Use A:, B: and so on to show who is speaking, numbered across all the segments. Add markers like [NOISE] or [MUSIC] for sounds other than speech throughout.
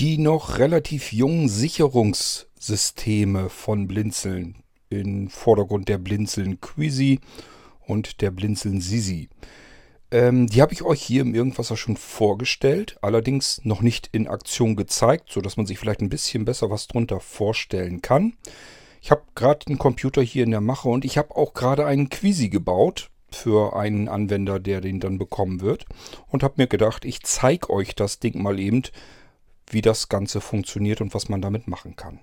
A: Die noch relativ jungen Sicherungssysteme von Blinzeln. Im Vordergrund der Blinzeln Quizy und der Blinzeln Sisi. Ähm, die habe ich euch hier im Irgendwasser schon vorgestellt, allerdings noch nicht in Aktion gezeigt, sodass man sich vielleicht ein bisschen besser was drunter vorstellen kann. Ich habe gerade einen Computer hier in der Mache und ich habe auch gerade einen Quizy gebaut für einen Anwender, der den dann bekommen wird. Und habe mir gedacht, ich zeige euch das Ding mal eben, wie das Ganze funktioniert und was man damit machen kann.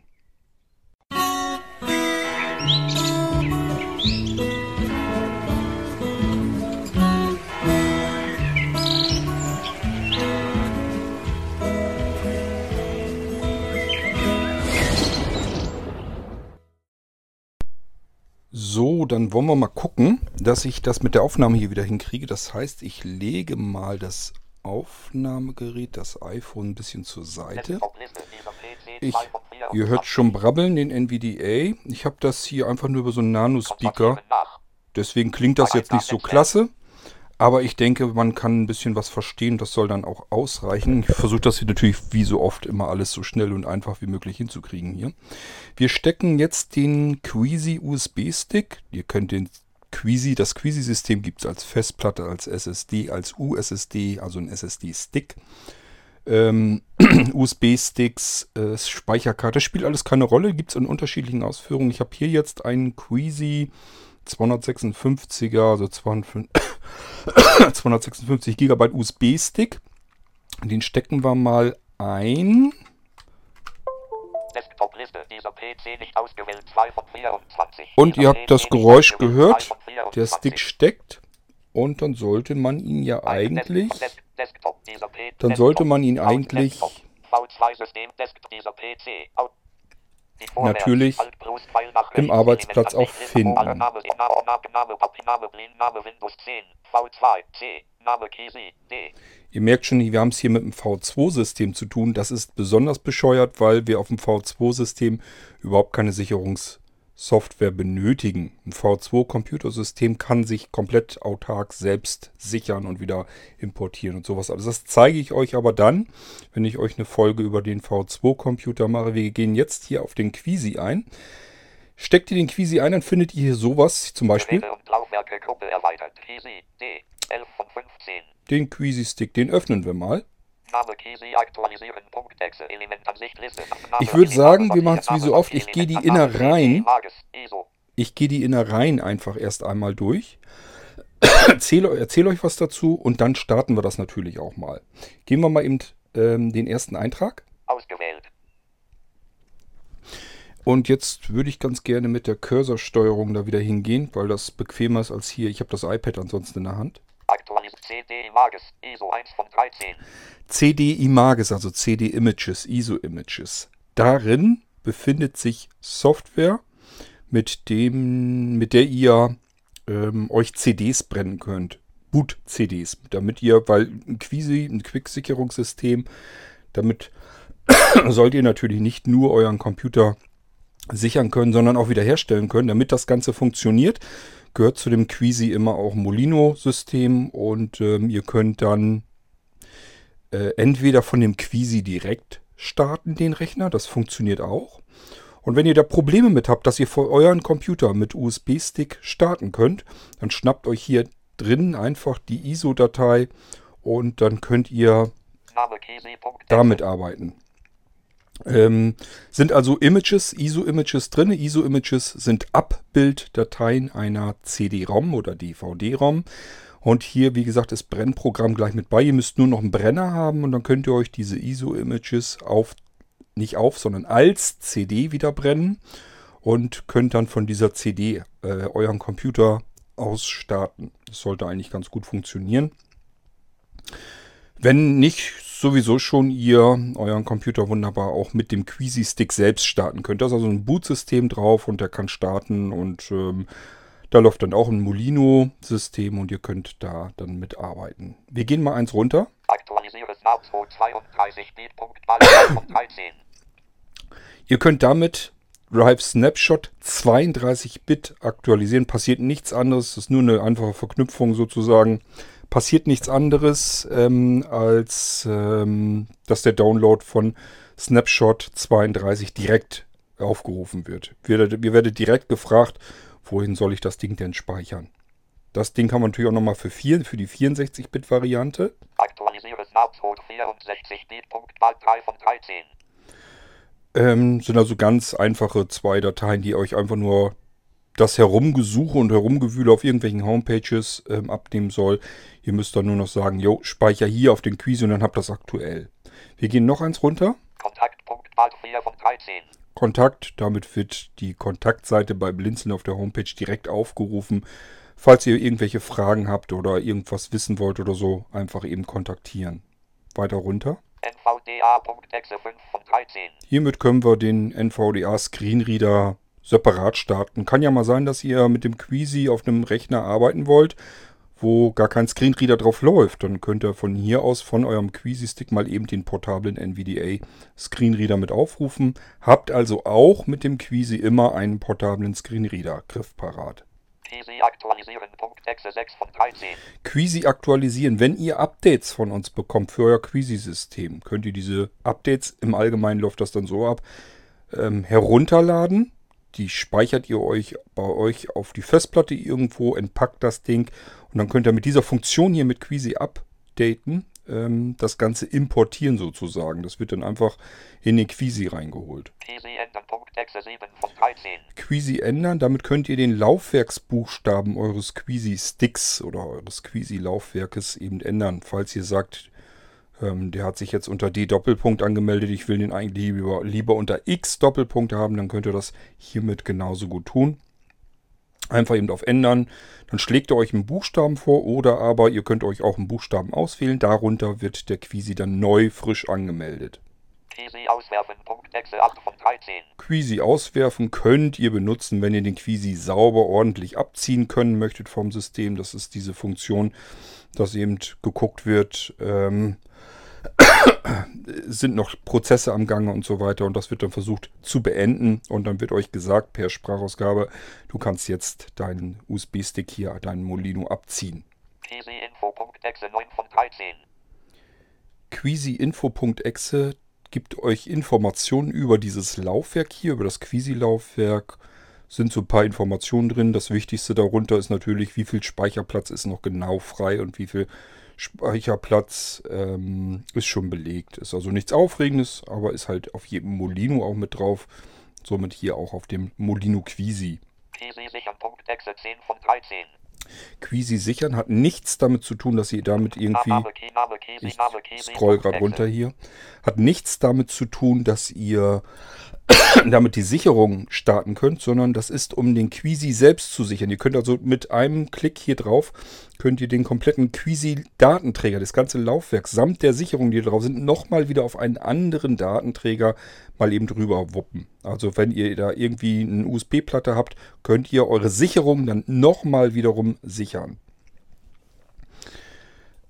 A: So, dann wollen wir mal gucken, dass ich das mit der Aufnahme hier wieder hinkriege. Das heißt, ich lege mal das Aufnahmegerät, das iPhone ein bisschen zur Seite. Ich, ihr hört schon brabbeln, den NVDA. Ich habe das hier einfach nur über so einen Nano-Speaker. Deswegen klingt das jetzt nicht so klasse. Aber ich denke, man kann ein bisschen was verstehen. Das soll dann auch ausreichen. Ich versuche das hier natürlich wie so oft immer alles so schnell und einfach wie möglich hinzukriegen hier. Wir stecken jetzt den Queasy USB-Stick. Ihr könnt den Queasy, das Queasy-System gibt es als Festplatte, als SSD, als USSD, also ein SSD-Stick. Ähm, [CLEARS THROAT] USB-Sticks, äh, Speicherkarte, spielt alles keine Rolle, gibt es in unterschiedlichen Ausführungen. Ich habe hier jetzt einen Queasy 256er, also 256 GB USB-Stick. Den stecken wir mal ein. Und ihr habt das Geräusch gehört. Der Stick steckt. Und dann sollte man ihn ja eigentlich. Dann sollte man ihn eigentlich natürlich im Arbeitsplatz auch finden. Ihr merkt schon, wir haben es hier mit dem V2-System zu tun. Das ist besonders bescheuert, weil wir auf dem V2-System überhaupt keine Sicherungs- Software benötigen. Ein V2-Computersystem kann sich komplett autark selbst sichern und wieder importieren und sowas. Also das zeige ich euch aber dann, wenn ich euch eine Folge über den V2-Computer mache. Wir gehen jetzt hier auf den Quisi ein. Steckt ihr den Quisi ein, dann findet ihr hier sowas, zum Beispiel den Quisi-Stick, den öffnen wir mal. Ich würde sagen, wir machen es wie so oft. Ich gehe die Innereien. Ich gehe die Innereien einfach erst einmal durch. [COUGHS] erzähle, erzähle euch was dazu und dann starten wir das natürlich auch mal. Gehen wir mal eben ähm, den ersten Eintrag. Ausgewählt. Und jetzt würde ich ganz gerne mit der Cursorsteuerung da wieder hingehen, weil das bequemer ist als hier. Ich habe das iPad ansonsten in der Hand. Aktualisiert CD Images, ISO 1 von 13. CD Images, also CD Images, ISO Images. Darin befindet sich Software, mit, dem, mit der ihr ähm, euch CDs brennen könnt. Boot-CDs, damit ihr, weil ein Quisi, ein Quick-Sicherungssystem, damit [COUGHS] sollt ihr natürlich nicht nur euren Computer sichern können, sondern auch wiederherstellen können. Damit das Ganze funktioniert, gehört zu dem Quisi immer auch Molino-System und ähm, ihr könnt dann äh, entweder von dem Quisi direkt starten, den Rechner, das funktioniert auch. Und wenn ihr da Probleme mit habt, dass ihr vor euren Computer mit USB-Stick starten könnt, dann schnappt euch hier drin einfach die ISO-Datei und dann könnt ihr damit arbeiten. Ähm, sind also Images, ISO-Images drin. ISO-Images sind Abbilddateien einer CD-ROM oder DVD-ROM. Und hier, wie gesagt, ist Brennprogramm gleich mit bei. Ihr müsst nur noch einen Brenner haben und dann könnt ihr euch diese ISO-Images auf, nicht auf, sondern als CD wieder brennen und könnt dann von dieser CD äh, euren Computer aus starten. Das sollte eigentlich ganz gut funktionieren. Wenn nicht sowieso schon ihr euren Computer wunderbar auch mit dem Queasy Stick selbst starten könnt. Da ist also ein Bootsystem drauf und der kann starten und ähm, da läuft dann auch ein Molino-System und ihr könnt da dann mitarbeiten. Wir gehen mal eins runter. Aktualisiere Snap 32 Ihr könnt damit Drive Snapshot 32 Bit aktualisieren. Passiert nichts anderes. Das ist nur eine einfache Verknüpfung sozusagen. Passiert nichts anderes, ähm, als ähm, dass der Download von Snapshot 32 direkt aufgerufen wird. Wir, wir werden direkt gefragt, wohin soll ich das Ding denn speichern? Das Ding kann man natürlich auch nochmal für, vier, für die 64-Bit-Variante. Aktualisiere Snapcode 64-Bit. Mal 3 von 13. Ähm, sind also ganz einfache zwei Dateien, die euch einfach nur das Herumgesuche und Herumgewühle auf irgendwelchen Homepages ähm, abnehmen soll. Ihr müsst dann nur noch sagen, jo, speicher hier auf den Quiz und dann habt das aktuell. Wir gehen noch eins runter. Kontaktpunkt Alt 4 von 13. Kontakt, damit wird die Kontaktseite bei Blinzeln auf der Homepage direkt aufgerufen. Falls ihr irgendwelche Fragen habt oder irgendwas wissen wollt oder so, einfach eben kontaktieren. Weiter runter. NVDA.exe 5 von 13. Hiermit können wir den NVDA Screenreader separat starten. Kann ja mal sein, dass ihr mit dem Queasy auf einem Rechner arbeiten wollt, wo gar kein Screenreader drauf läuft. Dann könnt ihr von hier aus von eurem Queasy-Stick mal eben den portablen NVDA Screenreader mit aufrufen. Habt also auch mit dem Queasy immer einen portablen Screenreader griffparat. Queasy aktualisieren. Exe 6 von 13. Queasy aktualisieren. Wenn ihr Updates von uns bekommt für euer Queasy-System, könnt ihr diese Updates, im Allgemeinen läuft das dann so ab, ähm, herunterladen. Die speichert ihr euch bei euch auf die Festplatte irgendwo, entpackt das Ding und dann könnt ihr mit dieser Funktion hier mit Queasy updaten ähm, das Ganze importieren sozusagen. Das wird dann einfach in den Queasy reingeholt. Queasy ändern, Exe 7 von 13. Queasy ändern, damit könnt ihr den Laufwerksbuchstaben eures Queasy-Sticks oder eures Queasy-Laufwerkes eben ändern. Falls ihr sagt, ähm, der hat sich jetzt unter D-Doppelpunkt angemeldet, ich will den eigentlich lieber, lieber unter X-Doppelpunkt haben, dann könnt ihr das hiermit genauso gut tun. Einfach eben auf Ändern. Dann schlägt er euch einen Buchstaben vor oder aber ihr könnt euch auch einen Buchstaben auswählen. Darunter wird der Quisi dann neu frisch angemeldet. Quisi auswerfen. Exe 8 von 13. Quisi auswerfen könnt ihr benutzen, wenn ihr den Quisi sauber ordentlich abziehen können möchtet vom System. Das ist diese Funktion, dass eben geguckt wird, ähm, [COUGHS] sind noch Prozesse am Gange und so weiter und das wird dann versucht zu beenden und dann wird euch gesagt per Sprachausgabe, du kannst jetzt deinen USB-Stick hier, deinen Molino abziehen. Queasyinfo.exe 9 von 13. Queasyinfo.exe gibt euch Informationen über dieses Laufwerk hier, über das Queasy-Laufwerk. Sind so ein paar Informationen drin. Das Wichtigste darunter ist natürlich, wie viel Speicherplatz ist noch genau frei und wie viel Speicherplatz ähm, ist schon belegt. Ist also nichts Aufregendes, aber ist halt auf jedem Molino auch mit drauf. Somit hier auch auf dem Molino Quisi. Quisi sichern. Exe 10 von 13. Quisi sichern hat nichts damit zu tun, dass ihr damit irgendwie. Ich scroll gerade runter hier. Hat nichts damit zu tun, dass ihr [COUGHS] damit die Sicherung starten könnt, sondern das ist, um den Quisi selbst zu sichern. Ihr könnt also mit einem Klick hier drauf, könnt ihr den kompletten Quisi-Datenträger, das ganze Laufwerk samt der Sicherung, die drauf sind, nochmal wieder auf einen anderen Datenträger mal eben drüber wuppen. Also wenn ihr da irgendwie eine USB-Platte habt, könnt ihr eure Sicherung dann nochmal wiederum sichern.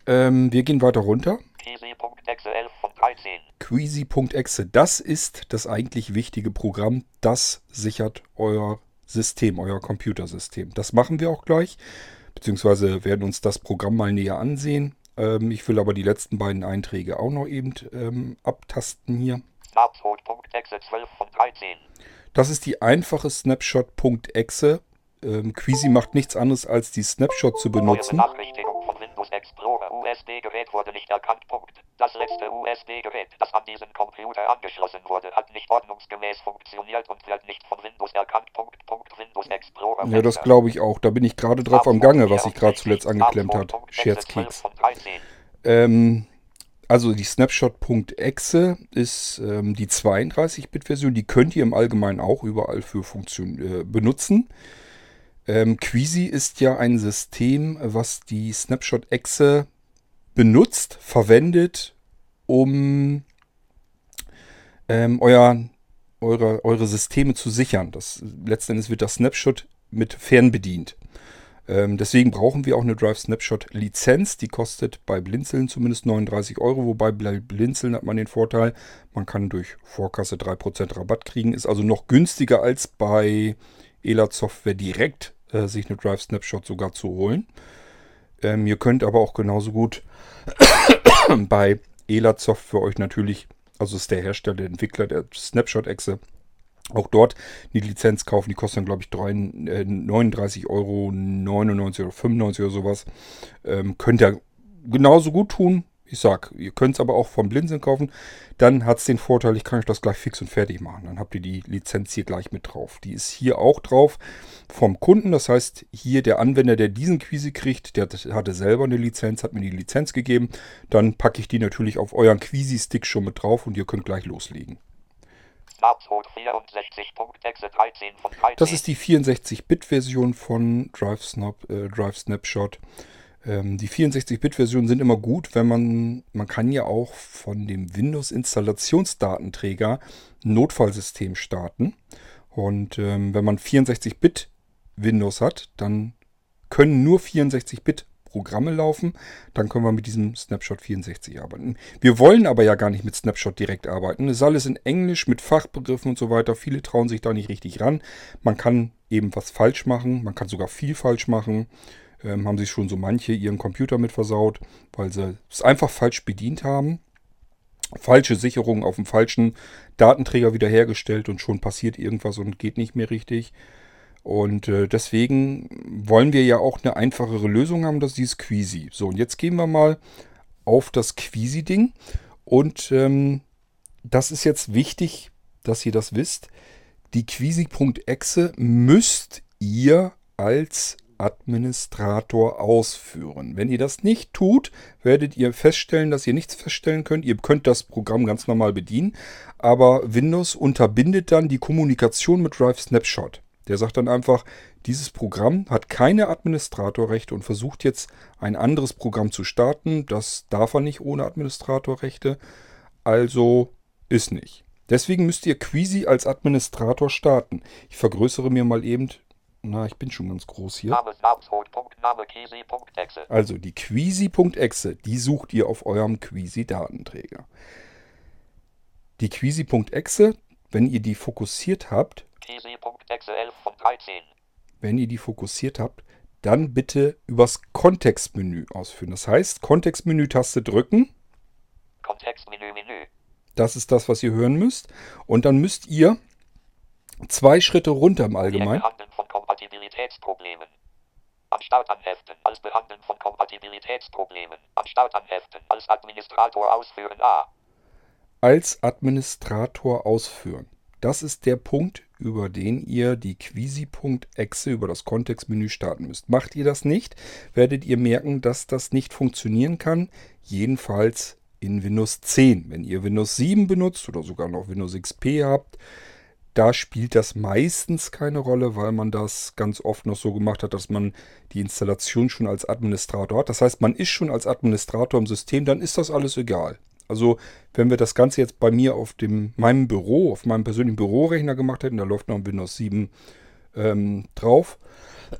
A: Ähm, wir gehen weiter runter. Queasy.exe 11 von 13. Queasy.exe, das ist das eigentlich wichtige Programm. Das sichert euer System, euer Computersystem. Das machen wir auch gleich, beziehungsweise werden uns das Programm mal näher ansehen. Ähm, ich will aber die letzten beiden Einträge auch noch eben ähm, abtasten hier. Snapshot.exe 12 von 13. Das ist die einfache Snapshot.exe. Ähm, Queasy macht nichts anderes als die Snapshot zu benutzen. Windows Explorer USB-Gerät wurde nicht erkannt. Punkt. Das letzte USB-Gerät, das an diesen Computer angeschlossen wurde, hat nicht ordnungsgemäß funktioniert und wird nicht von Windows erkannt. Punkt. Punkt. Windows Explorer. Ja, das glaube ich auch. Da bin ich gerade drauf am Gange, was sich gerade zuletzt angeklemmt hat. Scherzkeks. Ähm, also die Snapshot.exe ist ähm, die 32-Bit-Version. Die könnt ihr im Allgemeinen auch überall für Funktion äh, benutzen. Ähm, Queasy ist ja ein System, was die Snapshot-Exe benutzt, verwendet, um ähm, euer, eure, eure Systeme zu sichern. Das, letzten wird das Snapshot mit fernbedient. Ähm, deswegen brauchen wir auch eine Drive Snapshot Lizenz. Die kostet bei Blinzeln zumindest 39 Euro. Wobei bei Blinzeln hat man den Vorteil, man kann durch Vorkasse 3% Rabatt kriegen. Ist also noch günstiger als bei Elat Software direkt äh, sich eine Drive Snapshot sogar zu holen. Ähm, ihr könnt aber auch genauso gut [COUGHS] bei Elatsoft für euch natürlich, also ist der Hersteller, der Entwickler der Snapshot-Echse, auch dort die Lizenz kaufen. Die kostet dann, glaube ich, 39,99 Euro oder 95 oder sowas. Ähm, könnt ihr genauso gut tun. Ich sag, ihr könnt es aber auch vom Blinzeln kaufen. Dann hat es den Vorteil, ich kann euch das gleich fix und fertig machen. Dann habt ihr die Lizenz hier gleich mit drauf. Die ist hier auch drauf vom Kunden. Das heißt, hier der Anwender, der diesen Quisi kriegt, der hatte selber eine Lizenz, hat mir die Lizenz gegeben. Dann packe ich die natürlich auf euren Quisi-Stick schon mit drauf und ihr könnt gleich loslegen. Das ist die 64-Bit-Version von Drive, Snap, äh, Drive Snapshot. Ähm, die 64-Bit-Versionen sind immer gut, wenn man, man kann ja auch von dem Windows-Installationsdatenträger ein Notfallsystem starten. Und ähm, wenn man 64-Bit Windows hat, dann können nur 64-Bit Programme laufen. Dann können wir mit diesem Snapshot 64 arbeiten. Wir wollen aber ja gar nicht mit Snapshot direkt arbeiten. Es ist alles in Englisch mit Fachbegriffen und so weiter. Viele trauen sich da nicht richtig ran. Man kann eben was falsch machen. Man kann sogar viel falsch machen ähm, haben sich schon so manche ihren Computer mit versaut, weil sie es einfach falsch bedient haben. Falsche Sicherung auf dem falschen Datenträger wiederhergestellt und schon passiert irgendwas und geht nicht mehr richtig. Und äh, deswegen wollen wir ja auch eine einfachere Lösung haben, das ist dieses Quisi. So, und jetzt gehen wir mal auf das Quisi-Ding. Und ähm, das ist jetzt wichtig, dass ihr das wisst. Die Quisi.exe müsst ihr als Administrator ausführen. Wenn ihr das nicht tut, werdet ihr feststellen, dass ihr nichts feststellen könnt. Ihr könnt das Programm ganz normal bedienen, aber Windows unterbindet dann die Kommunikation mit Drive Snapshot. Der sagt dann einfach, dieses Programm hat keine Administratorrechte und versucht jetzt ein anderes Programm zu starten. Das darf er nicht ohne Administratorrechte. Also ist nicht. Deswegen müsst ihr Queasy als Administrator starten. Ich vergrößere mir mal eben na, ich bin schon ganz groß hier. Also die Queasy.exe, die sucht ihr auf eurem Queasy-Datenträger. Die Queasy.exe, wenn ihr die fokussiert habt, wenn ihr die fokussiert habt, dann bitte übers Kontextmenü ausführen. Das heißt, Kontextmenü-Taste drücken. Kontextmenü, Menü. Das ist das, was ihr hören müsst. Und dann müsst ihr zwei Schritte runter im Allgemeinen. Kompatibilitätsproblemen. Anstatt anheften als Behandeln von Kompatibilitätsproblemen. Anstatt anheften als Administrator ausführen A. Als Administrator ausführen. Das ist der Punkt, über den ihr die Quisi.exe über das Kontextmenü starten müsst. Macht ihr das nicht, werdet ihr merken, dass das nicht funktionieren kann. Jedenfalls in Windows 10. Wenn ihr Windows 7 benutzt oder sogar noch Windows XP habt, da spielt das meistens keine Rolle, weil man das ganz oft noch so gemacht hat, dass man die Installation schon als Administrator hat. Das heißt, man ist schon als Administrator im System, dann ist das alles egal. Also wenn wir das Ganze jetzt bei mir auf dem, meinem Büro, auf meinem persönlichen Bürorechner gemacht hätten, da läuft noch ein Windows 7 ähm, drauf,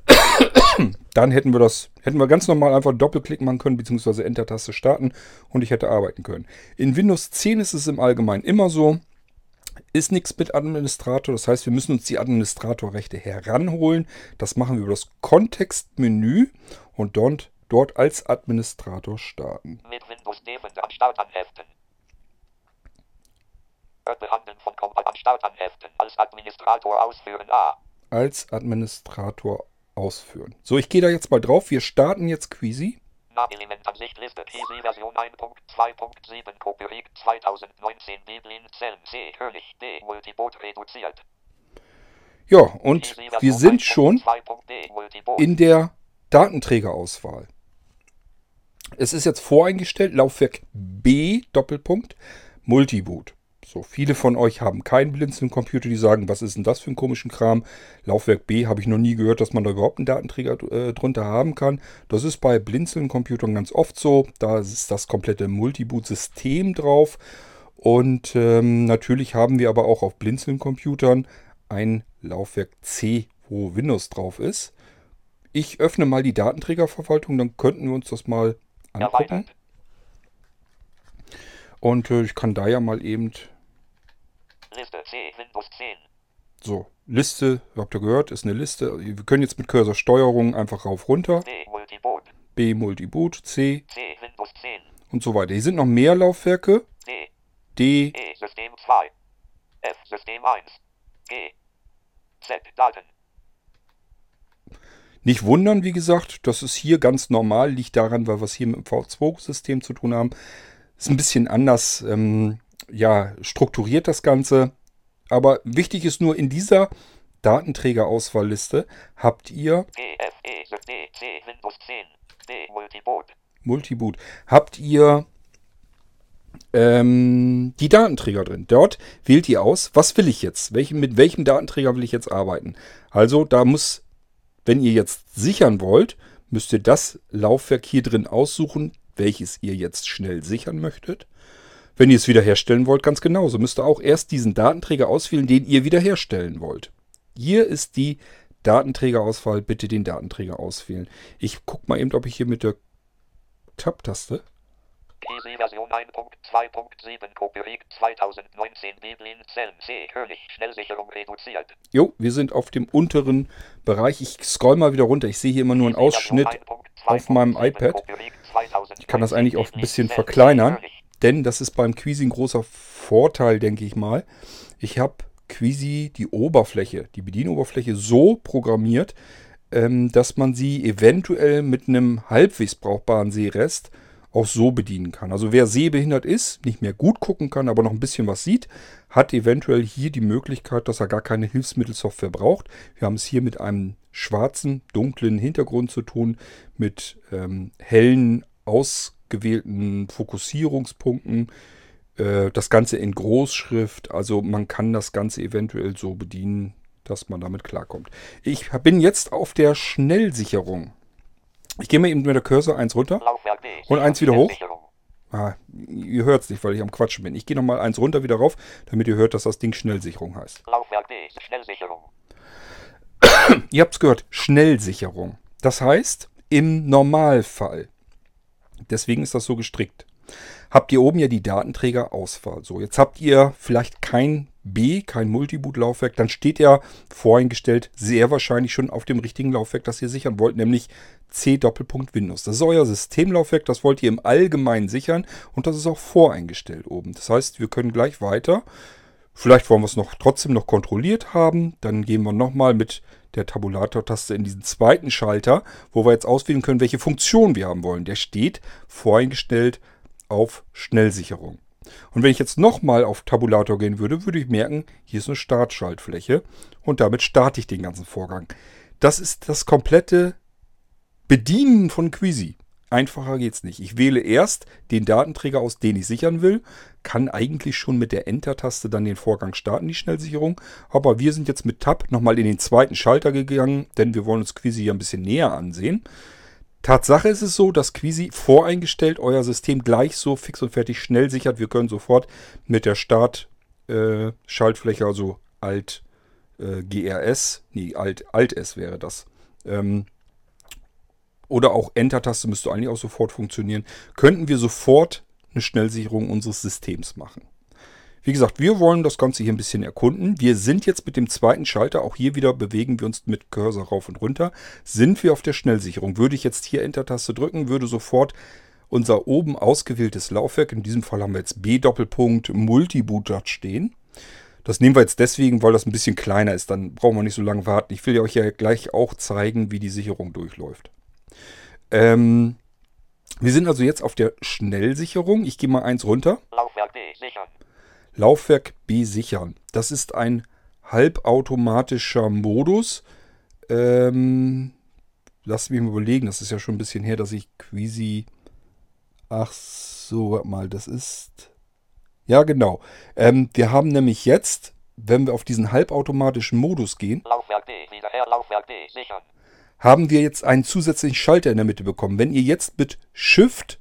A: [COUGHS] dann hätten wir das, hätten wir ganz normal einfach Doppelklick machen können, beziehungsweise Enter-Taste starten und ich hätte arbeiten können. In Windows 10 ist es im Allgemeinen immer so, ist nichts mit Administrator. Das heißt, wir müssen uns die Administratorrechte heranholen. Das machen wir über das Kontextmenü und dort, dort als Administrator starten. Mit Windows Devon am Start anheften. Behandeln von am Start anheften. Als Administrator ausführen A. Als Administrator ausführen. So, ich gehe da jetzt mal drauf. Wir starten jetzt Queasy. Elementansicht Liste PC Version 1.2.7 Copyright 2019 Biblin Zellen C König D Multiboot reduziert. Ja, und wir sind schon in der Datenträgerauswahl. Es ist jetzt voreingestellt, Laufwerk B Doppelpunkt Multiboot. So, viele von euch haben keinen Blinzeln-Computer, die sagen, was ist denn das für ein komischen Kram? Laufwerk B habe ich noch nie gehört, dass man da überhaupt einen Datenträger äh, drunter haben kann. Das ist bei Blinzeln-Computern ganz oft so. Da ist das komplette Multiboot-System drauf. Und ähm, natürlich haben wir aber auch auf Blinzeln-Computern ein Laufwerk C, wo Windows drauf ist. Ich öffne mal die Datenträgerverwaltung, dann könnten wir uns das mal angucken. Und äh, ich kann da ja mal eben Liste C, Windows 10. So, Liste, habt ihr gehört, ist eine Liste. Wir können jetzt mit Cursor-Steuerung einfach rauf runter. B Multiboot, C,
B: C Windows 10,
A: und so weiter. Hier sind noch mehr Laufwerke.
B: D,
A: D,
B: E System 2, F System 1, G, Z Daten,
A: Nicht wundern, wie gesagt, das ist hier ganz normal, liegt daran, weil wir es hier mit dem V2-System zu tun haben. Ist ein bisschen anders ähm, ja, strukturiert das Ganze. Aber wichtig ist nur, in dieser Datenträgerauswahlliste habt ihr
B: G, F, D, C Windows 10, D Multiboot,
A: Multiboot, habt ihr ähm, die Datenträger drin. Dort wählt ihr aus, was will ich jetzt? Welchen, mit welchem Datenträger will ich jetzt arbeiten? Also da muss, wenn ihr jetzt sichern wollt, müsst ihr das Laufwerk hier drin aussuchen, welches ihr jetzt schnell sichern möchtet. Wenn ihr es wiederherstellen wollt, ganz genauso. Müsst ihr auch erst diesen Datenträger auswählen, den ihr wiederherstellen wollt. Hier ist die Datenträgerauswahl. Bitte den Datenträger auswählen. Ich gucke mal eben, ob ich hier mit der Tab-Taste
B: PC Version 1.2.7 Copyright 2019 Biblin Zelm C König Schnellsicherung reduziert.
A: Jo, wir sind auf dem unteren Bereich. Ich scroll mal wieder runter. Ich sehe hier immer nur einen Ausschnitt auf meinem iPad. Ich kann das eigentlich auch ein bisschen verkleinern, denn das ist beim Quizy ein großer Vorteil, denke ich mal. Ich habe Quizy die Oberfläche, die Bedienoberfläche so programmiert, ähm, dass man sie eventuell mit einem halbwegs brauchbaren Sehrest auch so bedienen kann. Also wer sehbehindert ist, nicht mehr gut gucken kann, aber noch ein bisschen was sieht, hat eventuell hier die Möglichkeit, dass er gar keine Hilfsmittelsoftware braucht. Wir haben es hier mit einem schwarzen, dunklen Hintergrund zu tun, mit ähm, hellen, ausgewählten Fokussierungspunkten. Äh, das Ganze in Großschrift. Also man kann das Ganze eventuell so bedienen, dass man damit klarkommt. Ich bin jetzt auf der Schnellsicherung. Ich gehe mal eben mit der Cursor eins runter und eins wieder hoch. Ah, ihr hört es nicht, weil ich am Quatschen bin. Ich gehe nochmal eins runter wieder rauf, damit ihr hört, dass das Ding Schnellsicherung heißt.
B: Laufwerk B. Schnellsicherung.
A: Ihr habt es gehört, Schnellsicherung. Das heißt, im Normalfall, deswegen ist das so gestrickt, habt ihr oben ja die Datenträgerauswahl. So, jetzt habt ihr vielleicht kein B, kein Multiboot-Laufwerk, dann steht ja voreingestellt sehr wahrscheinlich schon auf dem richtigen Laufwerk, das ihr sichern wollt, nämlich C Doppelpunkt Windows. Das ist euer Systemlaufwerk, das wollt ihr im Allgemeinen sichern und das ist auch voreingestellt oben. Das heißt, wir können gleich weiter. Vielleicht wollen wir es noch trotzdem noch kontrolliert haben. Dann gehen wir nochmal mit der Tabulator-Taste in diesen zweiten Schalter, wo wir jetzt auswählen können, welche Funktion wir haben wollen. Der steht voreingestellt auf Schnellsicherung. Und wenn ich jetzt nochmal auf Tabulator gehen würde, würde ich merken, hier ist eine Startschaltfläche und damit starte ich den ganzen Vorgang. Das ist das komplette Bedienen von Quizy. Einfacher geht's nicht. Ich wähle erst den Datenträger aus, den ich sichern will, kann eigentlich schon mit der Enter-Taste dann den Vorgang starten, die Schnellsicherung. Aber wir sind jetzt mit Tab nochmal in den zweiten Schalter gegangen, denn wir wollen uns Quizy ja ein bisschen näher ansehen. Tatsache ist es so, dass Quizy voreingestellt euer System gleich so fix und fertig schnell sichert. Wir können sofort mit der Start-Schaltfläche, also Alt äh, GRS, nee, Alt, Alt S wäre das, ähm, oder auch Enter-Taste müsste eigentlich auch sofort funktionieren, könnten wir sofort eine Schnellsicherung unseres Systems machen. Wie gesagt, wir wollen das Ganze hier ein bisschen erkunden. Wir sind jetzt mit dem zweiten Schalter, auch hier wieder bewegen wir uns mit Cursor rauf und runter, sind wir auf der Schnellsicherung. Würde ich jetzt hier Enter-Taste drücken, würde sofort unser oben ausgewähltes Laufwerk, in diesem Fall haben wir jetzt B-Doppelpunkt Multiboot dort stehen. Das nehmen wir jetzt deswegen, weil das ein bisschen kleiner ist. Dann brauchen wir nicht so lange warten. Ich will euch ja gleich auch zeigen, wie die Sicherung durchläuft. Ähm, wir sind also jetzt auf der Schnellsicherung. Ich gehe mal eins runter.
B: Laufwerk B. Sichern.
A: Laufwerk B sichern. Das ist ein halbautomatischer Modus. Ähm, lass mich mal überlegen, das ist ja schon ein bisschen her, dass ich Queasy. Ach so, warte mal, das ist. Ja, genau. Ähm, wir haben nämlich jetzt, wenn wir auf diesen halbautomatischen Modus gehen,
B: Laufwerk B. Wiederher Laufwerk B. Sichern.
A: Haben wir jetzt einen zusätzlichen Schalter in der Mitte bekommen. Wenn ihr jetzt mit Shift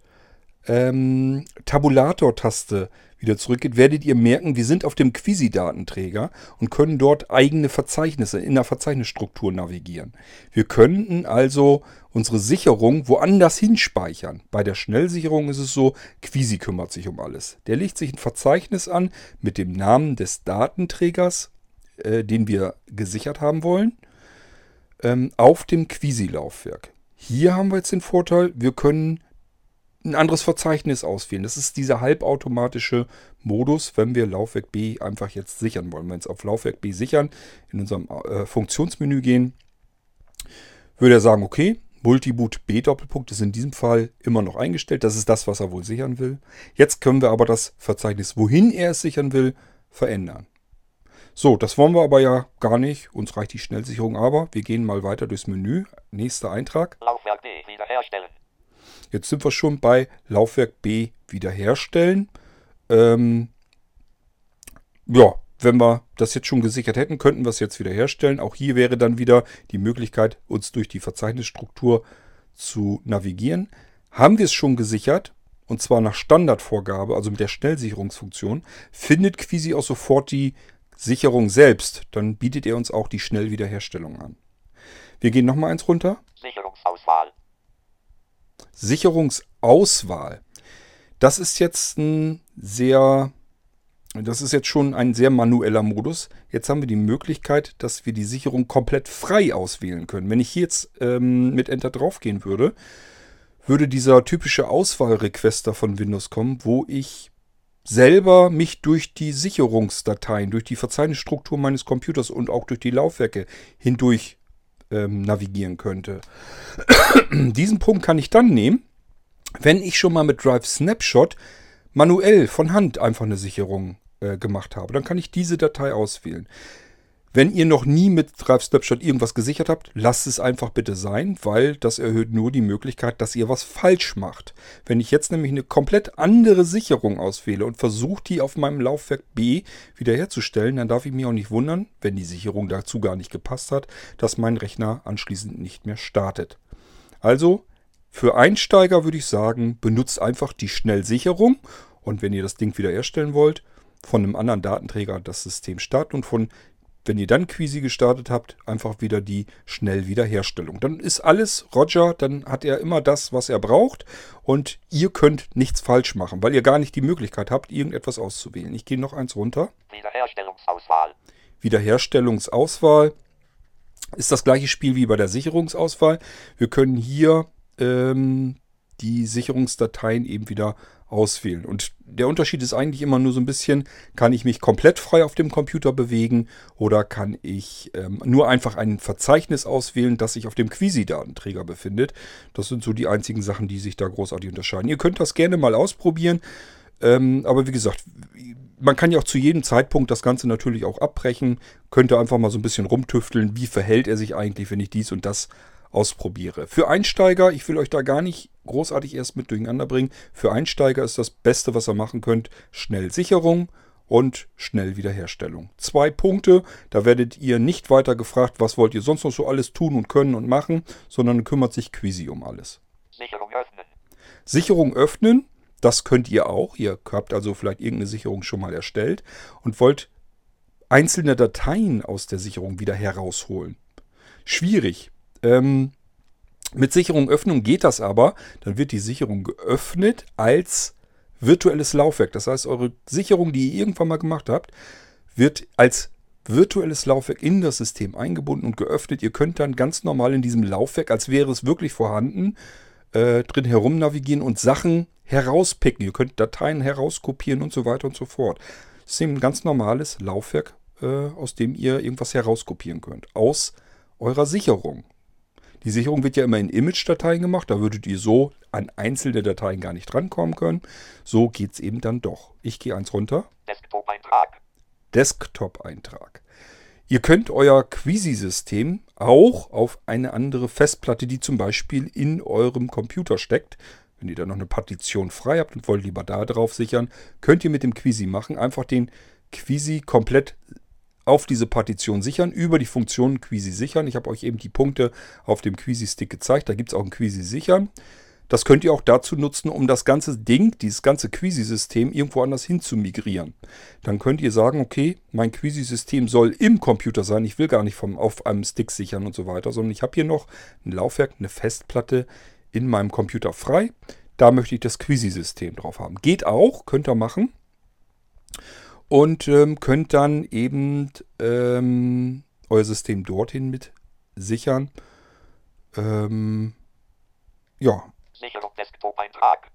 A: ähm, Tabulator-Taste wieder zurückgeht, werdet ihr merken, wir sind auf dem Quisi-Datenträger und können dort eigene Verzeichnisse in der Verzeichnisstruktur navigieren. Wir könnten also unsere Sicherung woanders hinspeichern. Bei der Schnellsicherung ist es so, Quisi kümmert sich um alles. Der legt sich ein Verzeichnis an mit dem Namen des Datenträgers, äh, den wir gesichert haben wollen, ähm, auf dem Quisi-Laufwerk. Hier haben wir jetzt den Vorteil, wir können ein anderes Verzeichnis auswählen. Das ist dieser halbautomatische Modus, wenn wir Laufwerk B einfach jetzt sichern wollen. Wenn wir jetzt auf Laufwerk B sichern, in unserem äh, Funktionsmenü gehen, würde er sagen, okay, Multiboot B Doppelpunkt ist in diesem Fall immer noch eingestellt. Das ist das, was er wohl sichern will. Jetzt können wir aber das Verzeichnis, wohin er es sichern will, verändern. So, das wollen wir aber ja gar nicht. Uns reicht die Schnellsicherung aber. Wir gehen mal weiter durchs Menü. Nächster Eintrag. Laufwerk B wiederherstellen. Jetzt sind wir schon bei Laufwerk B wiederherstellen. Ähm, ja, wenn wir das jetzt schon gesichert hätten, könnten wir es jetzt wiederherstellen. Auch hier wäre dann wieder die Möglichkeit, uns durch die Verzeichnisstruktur zu navigieren. Haben wir es schon gesichert, und zwar nach Standardvorgabe, also mit der Schnellsicherungsfunktion, findet Quisi auch sofort die Sicherung selbst. Dann bietet er uns auch die Schnellwiederherstellung an. Wir gehen nochmal eins runter. Sicherungsauswahl. Sicherungsauswahl. Das ist jetzt ein sehr, das ist jetzt schon ein sehr manueller Modus. Jetzt haben wir die Möglichkeit, dass wir die Sicherung komplett frei auswählen können. Wenn ich hier jetzt ähm, mit Enter draufgehen würde, würde dieser typische Auswahlrequester von Windows kommen, wo ich selber mich durch die Sicherungsdateien, durch die Verzeichnisstruktur meines Computers und auch durch die Laufwerke hindurch ähm, navigieren könnte. [CLEARS THROAT] Diesen Punkt kann ich dann nehmen, wenn ich schon mal mit Drive Snapshot manuell von Hand einfach eine Sicherung äh, gemacht habe. Dann kann ich diese Datei auswählen. Wenn ihr noch nie mit Drive Snapshot irgendwas gesichert habt, lasst es einfach bitte sein, weil das erhöht nur die Möglichkeit, dass ihr was falsch macht. Wenn ich jetzt nämlich eine komplett andere Sicherung auswähle und versuche, die auf meinem Laufwerk B wiederherzustellen, dann darf ich mich auch nicht wundern, wenn die Sicherung dazu gar nicht gepasst hat, dass mein Rechner anschließend nicht mehr startet. Also, für Einsteiger würde ich sagen, benutzt einfach die Schnellsicherung und wenn ihr das Ding wiederherstellen wollt, von einem anderen Datenträger das System starten und von wenn ihr dann Quisi gestartet habt, einfach wieder die Schnellwiederherstellung. Dann ist alles Roger, dann hat er immer das, was er braucht und ihr könnt nichts falsch machen, weil ihr gar nicht die Möglichkeit habt, irgendetwas auszuwählen. Ich gehe noch eins runter. Wiederherstellungsauswahl. Wiederherstellungsauswahl ist das gleiche Spiel wie bei der Sicherungsauswahl. Wir können hier ähm, die Sicherungsdateien eben wieder auswählen. Und der Unterschied ist eigentlich immer nur so ein bisschen, kann ich mich komplett frei auf dem Computer bewegen oder kann ich ähm, nur einfach ein Verzeichnis auswählen, das sich auf dem Quisi-Datenträger befindet. Das sind so die einzigen Sachen, die sich da großartig unterscheiden. Ihr könnt das gerne mal ausprobieren. Ähm, aber wie gesagt, man kann ja auch zu jedem Zeitpunkt das Ganze natürlich auch abbrechen. Könnte einfach mal so ein bisschen rumtüfteln, wie verhält er sich eigentlich, wenn ich dies und das ausprobiere. Für Einsteiger, ich will euch da gar nicht großartig erst mit durcheinander bringen. Für Einsteiger ist das Beste, was ihr machen könnt, schnell Sicherung und schnell Wiederherstellung. Zwei Punkte, da werdet ihr nicht weiter gefragt, was wollt ihr sonst noch so alles tun und können und machen, sondern kümmert sich Quisi um alles. Sicherung öffnen. Sicherung öffnen, das könnt ihr auch. Ihr habt also vielleicht irgendeine Sicherung schon mal erstellt und wollt einzelne Dateien aus der Sicherung wieder herausholen. Schwierig. Ähm, mit Sicherung Öffnung geht das aber. Dann wird die Sicherung geöffnet als virtuelles Laufwerk. Das heißt, eure Sicherung, die ihr irgendwann mal gemacht habt, wird als virtuelles Laufwerk in das System eingebunden und geöffnet. Ihr könnt dann ganz normal in diesem Laufwerk, als wäre es wirklich vorhanden, äh, drin herum navigieren und Sachen herauspicken. Ihr könnt Dateien herauskopieren und so weiter und so fort. Das ist ein ganz normales Laufwerk, äh, aus dem ihr irgendwas herauskopieren könnt. Aus eurer Sicherung. Die Sicherung wird ja immer in Image-Dateien gemacht. Da würdet ihr so an einzelne Dateien gar nicht rankommen können. So geht es eben dann doch. Ich gehe eins runter. Desktop-Eintrag. Desktop-Eintrag. Ihr könnt euer Quisi-System auch auf eine andere Festplatte, die zum Beispiel in eurem Computer steckt, wenn ihr da noch eine Partition frei habt und wollt lieber da drauf sichern, könnt ihr mit dem Quisi machen. Einfach den Quisi komplett auf diese Partition sichern, über die Funktion Quisi sichern. Ich habe euch eben die Punkte auf dem Quisi-Stick gezeigt. Da gibt es auch ein Quisi sichern. Das könnt ihr auch dazu nutzen, um das ganze Ding, dieses ganze Quisi-System irgendwo anders hin zu migrieren. Dann könnt ihr sagen, okay, mein Quisi-System soll im Computer sein. Ich will gar nicht vom, auf einem Stick sichern und so weiter, sondern ich habe hier noch ein Laufwerk, eine Festplatte in meinem Computer frei. Da möchte ich das Quisi-System drauf haben. Geht auch, könnt ihr machen und ähm, könnt dann eben ähm, euer System dorthin mit sichern. Ähm, ja.
B: Sicherung Desktop-Eintrag.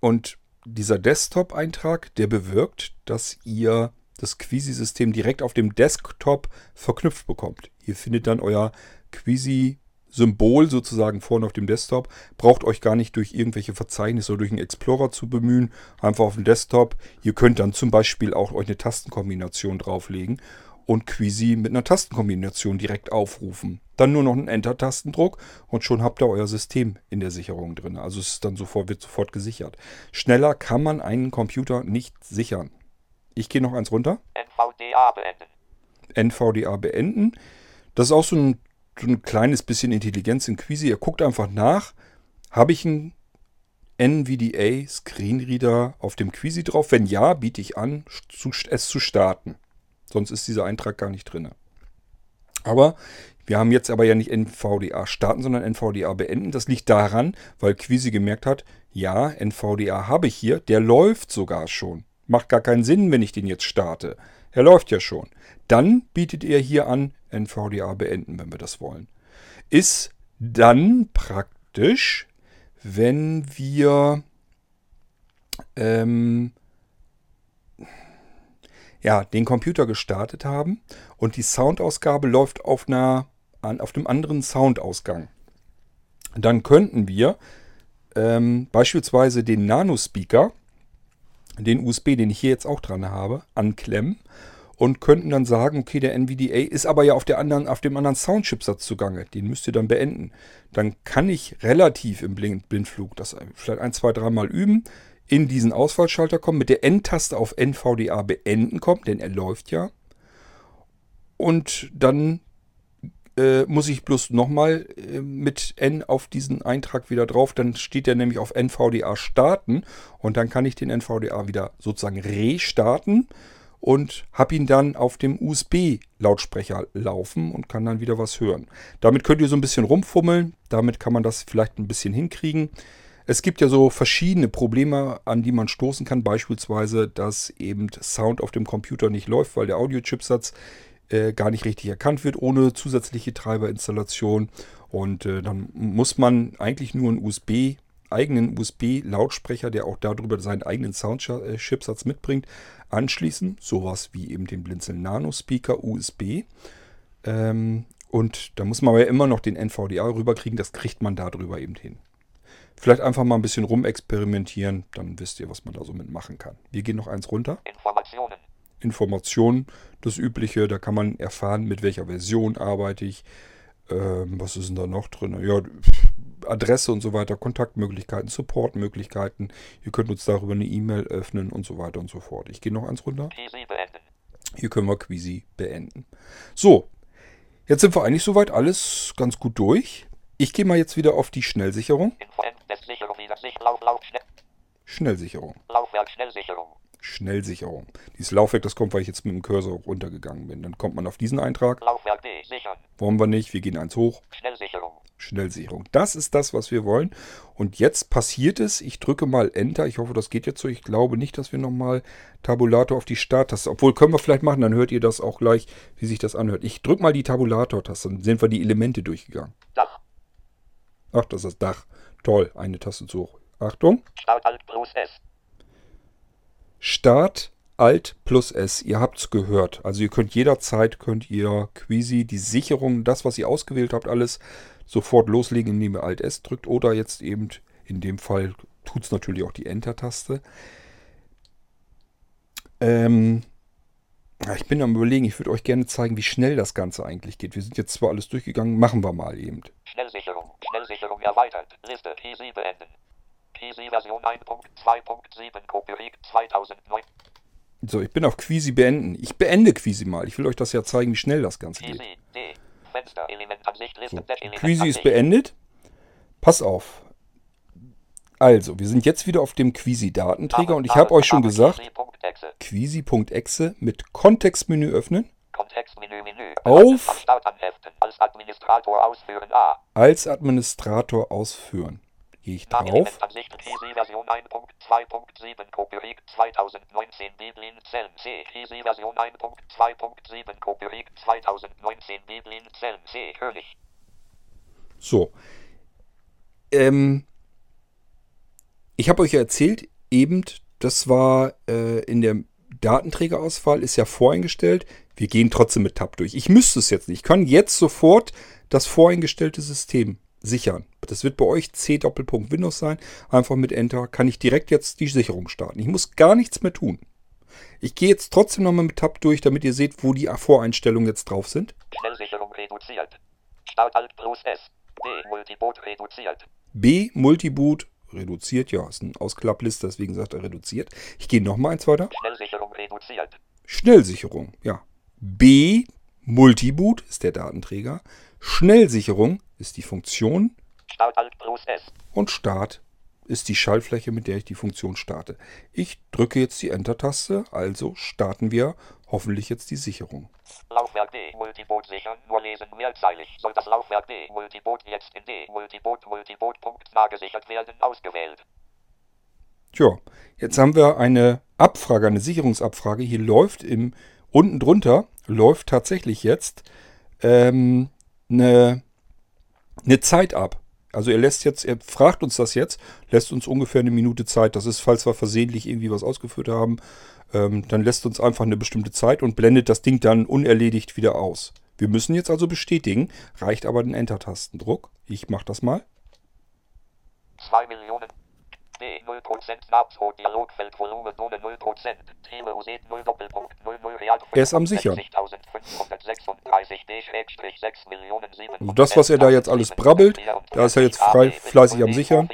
A: Und dieser Desktop-Eintrag, der bewirkt, dass ihr das Quisi-System direkt auf dem Desktop verknüpft bekommt. Ihr findet dann euer Quisi Symbol sozusagen vorne auf dem Desktop. Braucht euch gar nicht durch irgendwelche Verzeichnisse oder durch einen Explorer zu bemühen. Einfach auf dem Desktop. Ihr könnt dann zum Beispiel auch euch eine Tastenkombination drauflegen und Quisi mit einer Tastenkombination direkt aufrufen. Dann nur noch einen Enter-Tastendruck und schon habt ihr euer System in der Sicherung drin. Also es ist dann sofort, wird sofort gesichert. Schneller kann man einen Computer nicht sichern. Ich gehe noch eins runter.
B: NVDA beenden.
A: NVDA beenden. Das ist auch so ein so ein kleines bisschen Intelligenz in Quisi. Ihr guckt einfach nach, habe ich einen NVDA Screenreader auf dem Quisi drauf? Wenn ja, biete ich an, es zu starten. Sonst ist dieser Eintrag gar nicht drin. Aber wir haben jetzt aber ja nicht NVDA starten, sondern NVDA beenden. Das liegt daran, weil Quisi gemerkt hat, ja, NVDA habe ich hier, der läuft sogar schon. Macht gar keinen Sinn, wenn ich den jetzt starte. Er läuft ja schon. Dann bietet er hier an, NVDA beenden, wenn wir das wollen. Ist dann praktisch, wenn wir ähm, ja, den Computer gestartet haben und die Soundausgabe läuft auf, einer, auf einem anderen Soundausgang. Dann könnten wir ähm, beispielsweise den Nano-Speaker, den USB, den ich hier jetzt auch dran habe, anklemmen und könnten dann sagen, okay, der NVDA ist aber ja auf, der anderen, auf dem anderen Soundchipsatz zugange. Den müsst ihr dann beenden. Dann kann ich relativ im Blindflug das vielleicht ein, zwei, dreimal üben, in diesen Auswahlschalter kommen, mit der N-Taste auf NVDA beenden kommen, denn er läuft ja. Und dann äh, muss ich bloß nochmal äh, mit N auf diesen Eintrag wieder drauf. Dann steht er nämlich auf NVDA starten und dann kann ich den NVDA wieder sozusagen restarten und habe ihn dann auf dem USB-Lautsprecher laufen und kann dann wieder was hören. Damit könnt ihr so ein bisschen rumfummeln, damit kann man das vielleicht ein bisschen hinkriegen. Es gibt ja so verschiedene Probleme, an die man stoßen kann. Beispielsweise, dass eben Sound auf dem Computer nicht läuft, weil der Audio-Chipsatz äh, gar nicht richtig erkannt wird, ohne zusätzliche Treiberinstallation. Und äh, dann muss man eigentlich nur einen USB eigenen USB-Lautsprecher, der auch darüber seinen eigenen Soundchipsatz mitbringt, anschließen. Sowas wie eben den Blinzeln Nano Speaker USB. Ähm, und da muss man aber ja immer noch den NVDA rüberkriegen. Das kriegt man darüber eben hin. Vielleicht einfach mal ein bisschen rumexperimentieren, dann wisst ihr, was man da so mitmachen kann. Wir gehen noch eins runter.
B: Informationen.
A: Informationen, das Übliche, da kann man erfahren, mit welcher Version arbeite ich. Ähm, was ist denn da noch drin? Ja, Adresse und so weiter, Kontaktmöglichkeiten, Supportmöglichkeiten. Ihr könnt uns darüber eine E-Mail öffnen und so weiter und so fort. Ich gehe noch eins runter. Hier können wir Quisi beenden. So, jetzt sind wir eigentlich soweit alles ganz gut durch. Ich gehe mal jetzt wieder auf die Schnellsicherung. Schnellsicherung.
B: Laufwerk Schnellsicherung.
A: Schnellsicherung. Dieses Laufwerk, das kommt, weil ich jetzt mit dem Cursor runtergegangen bin. Dann kommt man auf diesen Eintrag.
B: Laufwerk D, sichern.
A: Wollen wir nicht, wir gehen eins hoch.
B: Schnellsicherung.
A: Schnellsicherung. Das ist das, was wir wollen. Und jetzt passiert es. Ich drücke mal Enter. Ich hoffe, das geht jetzt so. Ich glaube nicht, dass wir nochmal Tabulator auf die Starttaste. Obwohl, können wir vielleicht machen. Dann hört ihr das auch gleich, wie sich das anhört. Ich drücke mal die Tabulator-Taste. Dann sind wir die Elemente durchgegangen.
B: Dach.
A: Ach, das ist das Dach. Toll. Eine Taste zu hoch. Achtung.
B: Start Alt plus S.
A: Start Alt plus S. Ihr habt es gehört. Also ihr könnt jederzeit, könnt ihr Quisi, die Sicherung, das, was ihr ausgewählt habt, alles sofort loslegen, indem ihr Alt S drückt oder jetzt eben in dem Fall tut es natürlich auch die Enter-Taste. Ähm, ich bin am überlegen, ich würde euch gerne zeigen, wie schnell das Ganze eigentlich geht. Wir sind jetzt zwar alles durchgegangen, machen wir mal eben.
B: Schnellsicherung, Schnellsicherung erweitert, Liste, PC beenden. Version 1.2.7 Copyright 2009.
A: So, ich bin auf Quisi beenden. Ich beende Quisi mal. Ich will euch das ja zeigen, wie schnell das Ganze geht. So, Quisi ist beendet. Pass auf. Also, wir sind jetzt wieder auf dem Quisi-Datenträger und ich habe euch schon gesagt, Quisi.exe mit Kontextmenü öffnen.
B: Kontextmenü, Menü.
A: Auf
B: als Administrator ausführen. A.
A: Als Administrator ausführen. Gehe ich drauf.
B: Version 1.2.7 Copyright 2019 Biblin Zellen C. Version 1.2.7 Copyright 2019 Biblin Zellen C. König.
A: So. Ähm, ich habe euch ja erzählt, eben, das war äh, in der Datenträgerauswahl, ist ja voreingestellt. Wir gehen trotzdem mit Tab durch. Ich müsste es jetzt nicht. Ich kann jetzt sofort das voreingestellte System sichern. Das wird bei euch C Doppelpunkt Windows sein. Einfach mit Enter kann ich direkt jetzt die Sicherung starten. Ich muss gar nichts mehr tun. Ich gehe jetzt trotzdem nochmal mit Tab durch, damit ihr seht, wo die Voreinstellungen jetzt drauf sind. Schnellsicherung reduziert. Start Alt plus S. B Multiboot reduziert. B Multiboot reduziert. Ja, ist ein Ausklappliste, deswegen sagt er reduziert. Ich gehe nochmal eins weiter. Schnellsicherung reduziert. Schnellsicherung, ja. B Multiboot ist der Datenträger. Schnellsicherung ist die Funktion. Start Alt plus S. Und Start ist die Schaltfläche, mit der ich die Funktion starte. Ich drücke jetzt die Enter-Taste, also starten wir hoffentlich jetzt die Sicherung. Laufwerk D Multiboot sichern, nur lesen mehrzeilig. Soll das Laufwerk D Multiboot jetzt in D Multiboot Multiboot Punkt gesichert werden ausgewählt. Tja, jetzt haben wir eine Abfrage, eine Sicherungsabfrage. Hier läuft im unten drunter läuft tatsächlich jetzt ähm, eine, eine Zeit ab. Also er lässt jetzt, er fragt uns das jetzt, lässt uns ungefähr eine Minute Zeit. Das ist, falls wir versehentlich irgendwie was ausgeführt haben, ähm, dann lässt uns einfach eine bestimmte Zeit und blendet das Ding dann unerledigt wieder aus. Wir müssen jetzt also bestätigen, reicht aber den Enter-Tastendruck. Ich mache das mal. 2 Millionen D 0% Nabso Dialogfeld Volumen ohne 0%. Tele USET 0 Doppelpunkt 00 Real Er ist am sichern. Also das, was er da jetzt alles brabbelt, da ist er jetzt frei, fleißig am sichern.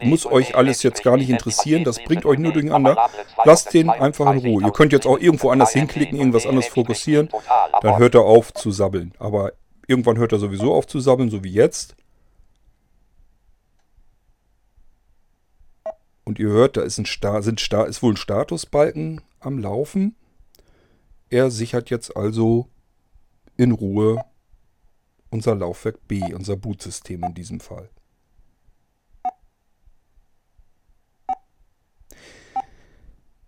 A: Muss euch alles jetzt gar nicht interessieren, das bringt euch nur durcheinander. Lasst den einfach in Ruhe. Ihr könnt jetzt auch irgendwo anders hinklicken, irgendwas anderes fokussieren. Dann hört er auf zu sabbeln. Aber irgendwann hört er sowieso auf zu sabbeln, so wie jetzt. Und ihr hört, da ist, ein Sta sind Sta ist wohl ein Statusbalken am Laufen. Er sichert jetzt also in Ruhe unser Laufwerk B, unser Bootsystem in diesem Fall.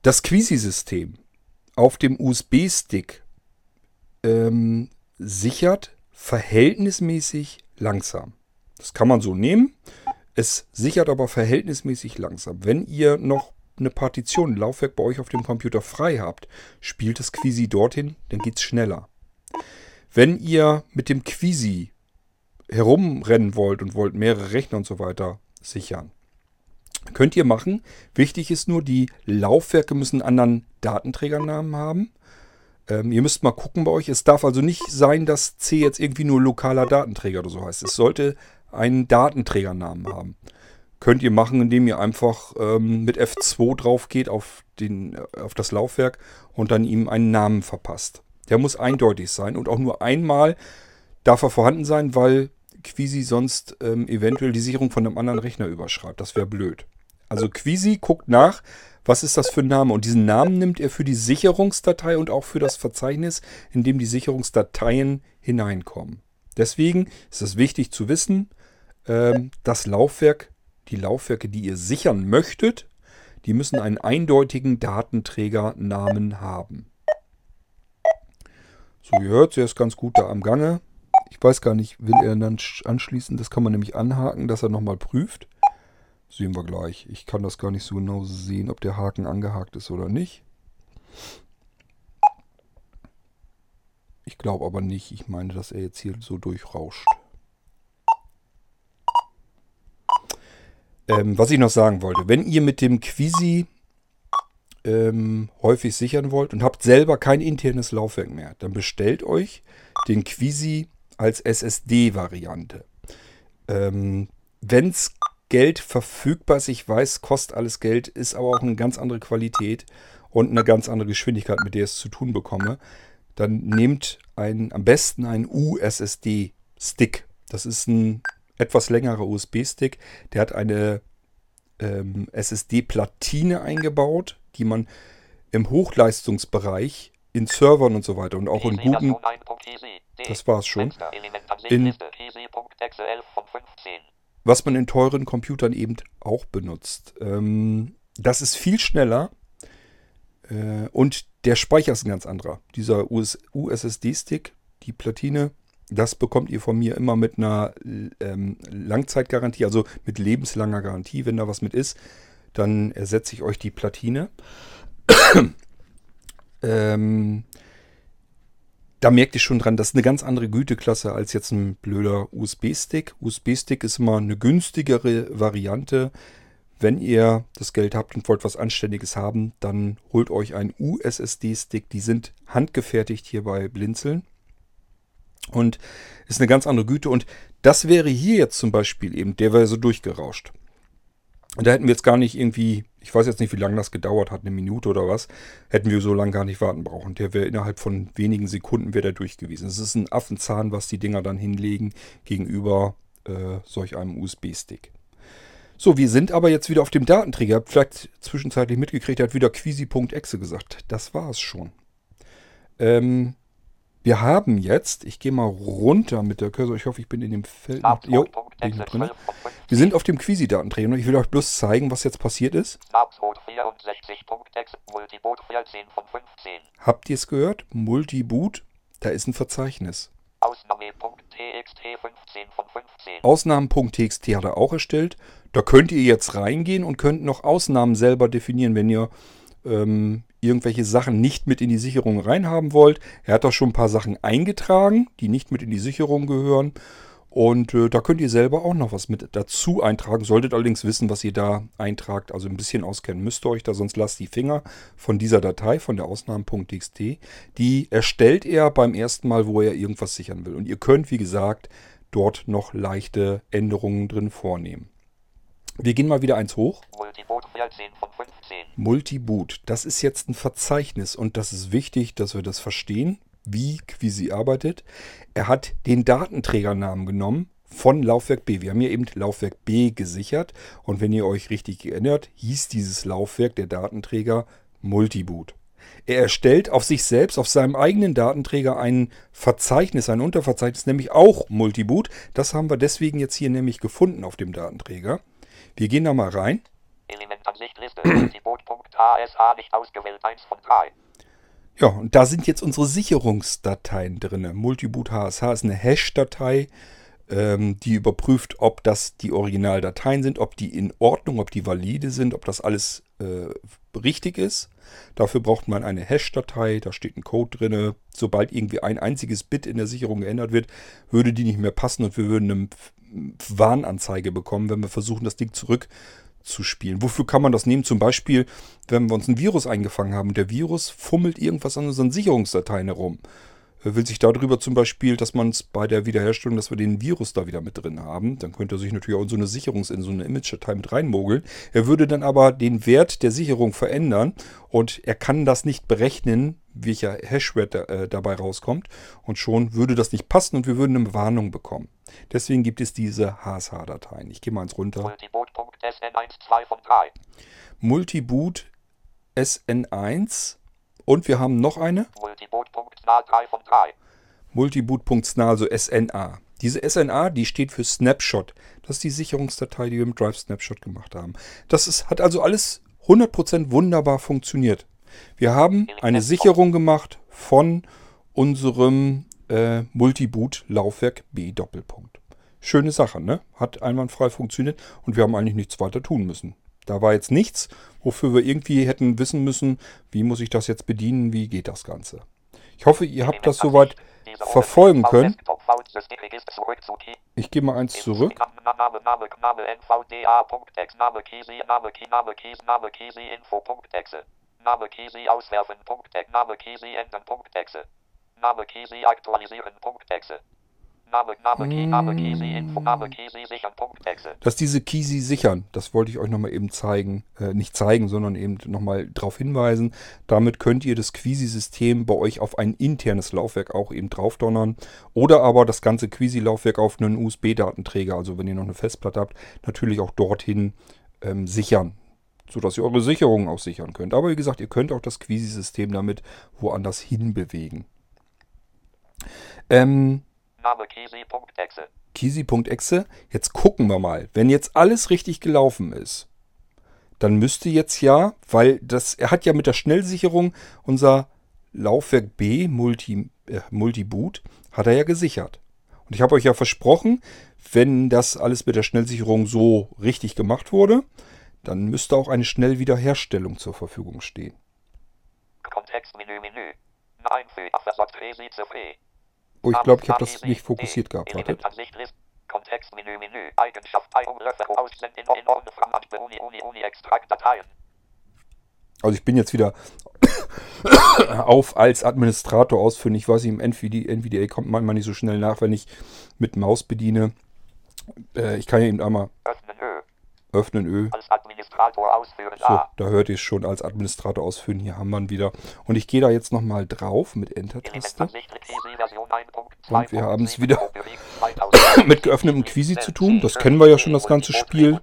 A: Das Quisi-System auf dem USB-Stick ähm, sichert verhältnismäßig langsam. Das kann man so nehmen. Es sichert aber verhältnismäßig langsam. Wenn ihr noch eine Partition, ein Laufwerk bei euch auf dem Computer frei habt, spielt das Quisi dorthin, dann geht es schneller. Wenn ihr mit dem Quisi herumrennen wollt und wollt mehrere Rechner und so weiter sichern, könnt ihr machen. Wichtig ist nur, die Laufwerke müssen einen anderen Datenträgernamen haben. Ähm, ihr müsst mal gucken bei euch. Es darf also nicht sein, dass C jetzt irgendwie nur lokaler Datenträger oder so heißt. Es sollte einen Datenträgernamen haben. Könnt ihr machen, indem ihr einfach ähm, mit F2 drauf geht auf, den, äh, auf das Laufwerk und dann ihm einen Namen verpasst. Der muss eindeutig sein und auch nur einmal darf er vorhanden sein, weil Quisi sonst ähm, eventuell die Sicherung von einem anderen Rechner überschreibt. Das wäre blöd. Also Quisi guckt nach, was ist das für ein Name? Und diesen Namen nimmt er für die Sicherungsdatei und auch für das Verzeichnis, in dem die Sicherungsdateien hineinkommen. Deswegen ist es wichtig zu wissen, ähm, das Laufwerk, die Laufwerke, die ihr sichern möchtet, die müssen einen eindeutigen Datenträgernamen haben. So, ihr hört, er ist ganz gut da am Gange. Ich weiß gar nicht, will er dann anschließen? Das kann man nämlich anhaken, dass er nochmal prüft. Sehen wir gleich. Ich kann das gar nicht so genau sehen, ob der Haken angehakt ist oder nicht. Ich glaube aber nicht. Ich meine, dass er jetzt hier so durchrauscht. Ähm, was ich noch sagen wollte. Wenn ihr mit dem Quisi ähm, häufig sichern wollt und habt selber kein internes Laufwerk mehr, dann bestellt euch den Quisi als SSD-Variante. Ähm, Wenn es Geld verfügbar ist. Ich weiß, kostet alles Geld, ist aber auch eine ganz andere Qualität und eine ganz andere Geschwindigkeit, mit der ich es zu tun bekomme. Dann nehmt ein, am besten einen USSD-Stick. Das ist ein etwas längerer USB-Stick. Der hat eine ähm, SSD-Platine eingebaut, die man im Hochleistungsbereich in Servern und so weiter und auch in guten. Das war's schon. In, was man in teuren Computern eben auch benutzt. Ähm, das ist viel schneller äh, und der Speicher ist ein ganz anderer. Dieser USSD-Stick die Platine. Das bekommt ihr von mir immer mit einer ähm, Langzeitgarantie, also mit lebenslanger Garantie. Wenn da was mit ist, dann ersetze ich euch die Platine. [COUGHS] ähm, da merkt ihr schon dran, das ist eine ganz andere Güteklasse als jetzt ein blöder USB-Stick. USB-Stick ist immer eine günstigere Variante. Wenn ihr das Geld habt und wollt was Anständiges haben, dann holt euch einen USSD-Stick. Die sind handgefertigt hier bei Blinzeln. Und ist eine ganz andere Güte. Und das wäre hier jetzt zum Beispiel eben, der wäre so durchgerauscht. Und da hätten wir jetzt gar nicht irgendwie, ich weiß jetzt nicht, wie lange das gedauert hat, eine Minute oder was, hätten wir so lange gar nicht warten brauchen. Der wäre innerhalb von wenigen Sekunden wäre der durch gewesen. Es ist ein Affenzahn, was die Dinger dann hinlegen gegenüber äh, solch einem USB-Stick. So, wir sind aber jetzt wieder auf dem Datenträger. Vielleicht zwischenzeitlich mitgekriegt, er hat wieder quisi.exe gesagt. Das war es schon. Ähm, wir haben jetzt, ich gehe mal runter mit der Cursor, ich hoffe, ich bin in dem Feld. Noch, jo, bin noch drin. Wir sind auf dem Quisi-Datenträger und ich will euch bloß zeigen, was jetzt passiert ist. Habt ihr es gehört? Multiboot, da ist ein Verzeichnis. Ausnahme.txt 15 von 15. Ausnahmen.txt hat er auch erstellt. Da könnt ihr jetzt reingehen und könnt noch Ausnahmen selber definieren, wenn ihr ähm, irgendwelche Sachen nicht mit in die Sicherung reinhaben wollt. Er hat da schon ein paar Sachen eingetragen, die nicht mit in die Sicherung gehören. Und äh, da könnt ihr selber auch noch was mit dazu eintragen. Solltet allerdings wissen, was ihr da eintragt. Also ein bisschen auskennen müsst ihr euch da, sonst lasst die Finger von dieser Datei, von der Ausnahmen.txt. Die erstellt er beim ersten Mal, wo er irgendwas sichern will. Und ihr könnt, wie gesagt, dort noch leichte Änderungen drin vornehmen. Wir gehen mal wieder eins hoch. Multiboot 14 von 15. Multiboot. Das ist jetzt ein Verzeichnis und das ist wichtig, dass wir das verstehen, wie Quisi arbeitet. Er hat den Datenträgernamen genommen von Laufwerk B. Wir haben hier eben Laufwerk B gesichert und wenn ihr euch richtig erinnert, hieß dieses Laufwerk, der Datenträger, Multiboot. Er erstellt auf sich selbst, auf seinem eigenen Datenträger ein Verzeichnis, ein Unterverzeichnis, nämlich auch Multiboot. Das haben wir deswegen jetzt hier nämlich gefunden auf dem Datenträger. Wir gehen da mal rein. Elementansicht Liste, Multiboot.asa nicht ausgewählt, 1 von 3. Ja, und da sind jetzt unsere Sicherungsdateien drin. Multiboot HSH ist eine Hash-Datei, ähm, die überprüft, ob das die Originaldateien sind, ob die in Ordnung, ob die valide sind, ob das alles äh, richtig ist. Dafür braucht man eine Hash-Datei, da steht ein Code drin. Sobald irgendwie ein einziges Bit in der Sicherung geändert wird, würde die nicht mehr passen und wir würden eine Warnanzeige bekommen, wenn wir versuchen, das Ding zurück zu spielen. Wofür kann man das nehmen? Zum Beispiel, wenn wir uns ein Virus eingefangen haben und der Virus fummelt irgendwas an unseren Sicherungsdateien herum. Er will sich darüber zum Beispiel, dass man es bei der Wiederherstellung, dass wir den Virus da wieder mit drin haben. Dann könnte er sich natürlich auch in so eine Sicherungs-, in so eine Image-Datei mit reinmogeln. Er würde dann aber den Wert der Sicherung verändern und er kann das nicht berechnen, welcher Hashwert da, äh, dabei rauskommt. Und schon würde das nicht passen und wir würden eine Warnung bekommen. Deswegen gibt es diese HSH-Dateien. Ich gehe mal eins runter. Multiboot.sn1 von 3. Multiboot SN1 und wir haben noch eine. Multiboot.sna 3 von 3. Multiboot.sna, also SNA. Diese SNA, die steht für Snapshot. Das ist die Sicherungsdatei, die wir im Drive Snapshot gemacht haben. Das ist, hat also alles 100% wunderbar funktioniert. Wir haben eine Sicherung gemacht von unserem äh, Multiboot-Laufwerk B Doppelpunkt. Schöne Sache, ne? Hat einwandfrei funktioniert und wir haben eigentlich nichts weiter tun müssen. Da war jetzt nichts, wofür wir irgendwie hätten wissen müssen, wie muss ich das jetzt bedienen, wie geht das Ganze. Ich hoffe, ihr habt das soweit verfolgen können. Ich gehe mal eins zurück. Name Kisi auswerfen. Name Kisi ändern. Name Kisi aktualisieren. Exe. Dass diese Kisi sichern, das wollte ich euch nochmal eben zeigen. Äh, nicht zeigen, sondern eben nochmal darauf hinweisen. Damit könnt ihr das Quisi-System bei euch auf ein internes Laufwerk auch eben draufdonnern. Oder aber das ganze Quisi-Laufwerk auf einen USB-Datenträger, also wenn ihr noch eine Festplatte habt, natürlich auch dorthin ähm, sichern sodass ihr eure Sicherungen auch sichern könnt. Aber wie gesagt, ihr könnt auch das Quisi-System damit woanders hinbewegen. Ähm, Name Kisi.exe. Kisi.exe. Jetzt gucken wir mal. Wenn jetzt alles richtig gelaufen ist, dann müsste jetzt ja, weil das, er hat ja mit der Schnellsicherung unser Laufwerk B Multi, äh, Multiboot Hat er ja gesichert. Und ich habe euch ja versprochen, wenn das alles mit der Schnellsicherung so richtig gemacht wurde, dann müsste auch eine Schnellwiederherstellung zur Verfügung stehen. Kontextmenü, Menü. Oh, ich glaube, ich habe das nicht fokussiert gehabt. Wartet. Kontextmenü, Menü, Eigenschaft, Aussenden, in Ordnung, Uni, Uni, Uni, Extrakt, Dateien. Also ich bin jetzt wieder [COUGHS] auf als Administrator ausführen. Ich weiß im NVDA, kommt manchmal nicht so schnell nach, wenn ich mit Maus bediene. Äh, ich kann ja eben einmal öffnen Ö. Öffnen Ö. Als Administrator ausführen. So, da hört ihr es schon, als Administrator ausführen. Hier haben wir ihn wieder. Und ich gehe da jetzt nochmal drauf mit Enter-Taste. Und wir haben es wieder [COUGHS] mit geöffnetem Quisi zu tun. Das kennen wir ja schon, das ganze Spiel.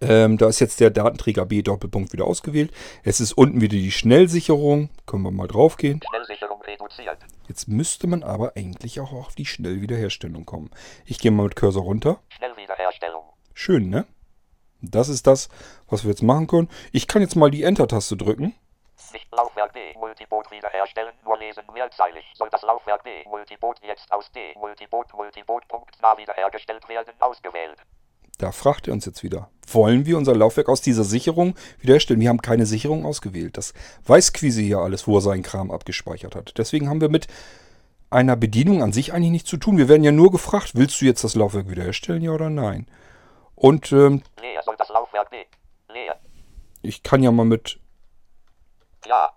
A: Ähm, da ist jetzt der Datenträger B Doppelpunkt wieder ausgewählt. Es ist unten wieder die Schnellsicherung. Können wir mal drauf gehen. Schnellsicherung reduziert. Jetzt müsste man aber eigentlich auch auf die Schnellwiederherstellung kommen. Ich gehe mal mit Cursor runter. Schön, ne? Das ist das, was wir jetzt machen können. Ich kann jetzt mal die Enter-Taste drücken. Nicht Laufwerk D, Multiboot wiederherstellen, nur lesen, mehrzeilig. Soll das Laufwerk D, Multiboot jetzt aus D, Multiboot, Multiboot, Punkt, nah wiederhergestellt werden, ausgewählt. Da fragt er uns jetzt wieder, wollen wir unser Laufwerk aus dieser Sicherung wiederherstellen? Wir haben keine Sicherung ausgewählt. Das weiß Quisi hier alles, wo er seinen Kram abgespeichert hat. Deswegen haben wir mit einer Bedienung an sich eigentlich nichts zu tun. Wir werden ja nur gefragt, willst du jetzt das Laufwerk wiederherstellen, ja oder nein? Und ähm, Leer soll das Laufwerk nee. Leer. Ich kann ja mal mit Ja.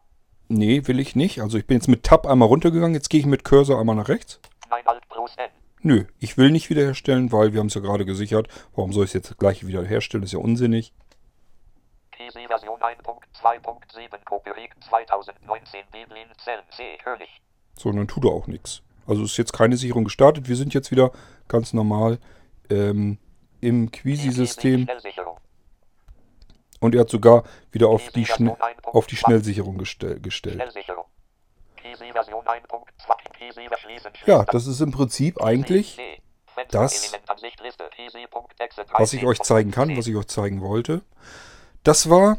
A: Nee, will ich nicht. Also ich bin jetzt mit Tab einmal runtergegangen, jetzt gehe ich mit Cursor einmal nach rechts. Nein, Alt plus N. Nö, ich will nicht wiederherstellen, weil wir haben es ja gerade gesichert. Warum soll ich es jetzt gleich wiederherstellen? Ist ja unsinnig. PC Version 1.2.7 Copyright 2019 Biblin Zellen C König. So, dann tut er auch nichts. Also ist jetzt keine Sicherung gestartet. Wir sind jetzt wieder ganz normal ähm, im Quisi-System. Und er hat sogar wieder auf die, Schne auf die Schnellsicherung gestell gestellt. Ja, das ist im Prinzip eigentlich das, was ich euch zeigen kann, was ich euch zeigen wollte. Das war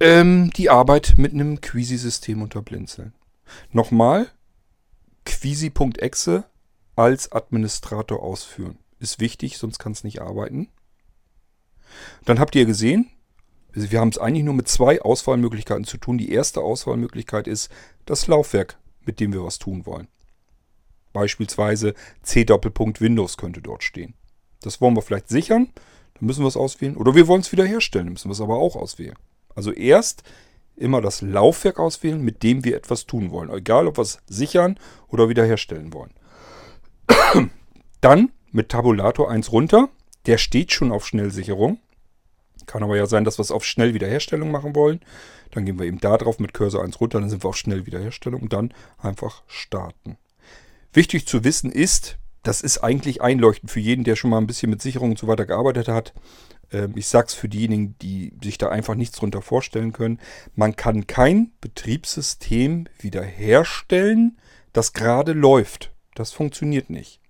A: ähm, die Arbeit mit einem Quisi-System unter Blinzeln. Nochmal, Quisi.exe als Administrator ausführen. Ist wichtig, sonst kann es nicht arbeiten. Dann habt ihr gesehen, wir haben es eigentlich nur mit zwei Auswahlmöglichkeiten zu tun. Die erste Auswahlmöglichkeit ist das Laufwerk, mit dem wir was tun wollen. Beispielsweise C Doppelpunkt Windows könnte dort stehen. Das wollen wir vielleicht sichern, dann müssen wir es auswählen. Oder wir wollen es wiederherstellen, dann müssen wir es aber auch auswählen. Also erst immer das Laufwerk auswählen, mit dem wir etwas tun wollen. Egal, ob wir es sichern oder wiederherstellen wollen. Dann mit Tabulator 1 runter. Der steht schon auf Schnellsicherung. Kann aber ja sein, dass wir es auf Schnellwiederherstellung machen wollen. Dann gehen wir eben da drauf mit Cursor 1 runter, dann sind wir auf Schnellwiederherstellung und dann einfach starten. Wichtig zu wissen ist, das ist eigentlich einleuchtend für jeden, der schon mal ein bisschen mit Sicherung und so weiter gearbeitet hat. Ähm, ich sage es für diejenigen, die sich da einfach nichts drunter vorstellen können. Man kann kein Betriebssystem wiederherstellen, das gerade läuft. Das funktioniert nicht.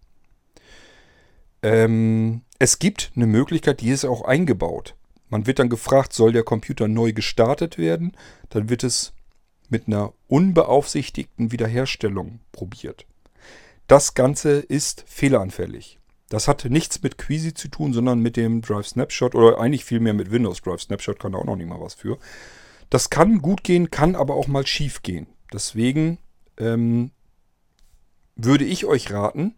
A: Ähm, es gibt eine Möglichkeit, die ist auch eingebaut. Man wird dann gefragt, soll der Computer neu gestartet werden? Dann wird es mit einer unbeaufsichtigten Wiederherstellung probiert. Das Ganze ist fehleranfällig. Das hat nichts mit Quisi zu tun, sondern mit dem Drive Snapshot oder eigentlich vielmehr mit Windows Drive Snapshot kann da auch noch nicht mal was für. Das kann gut gehen, kann aber auch mal schief gehen. Deswegen ähm, würde ich euch raten,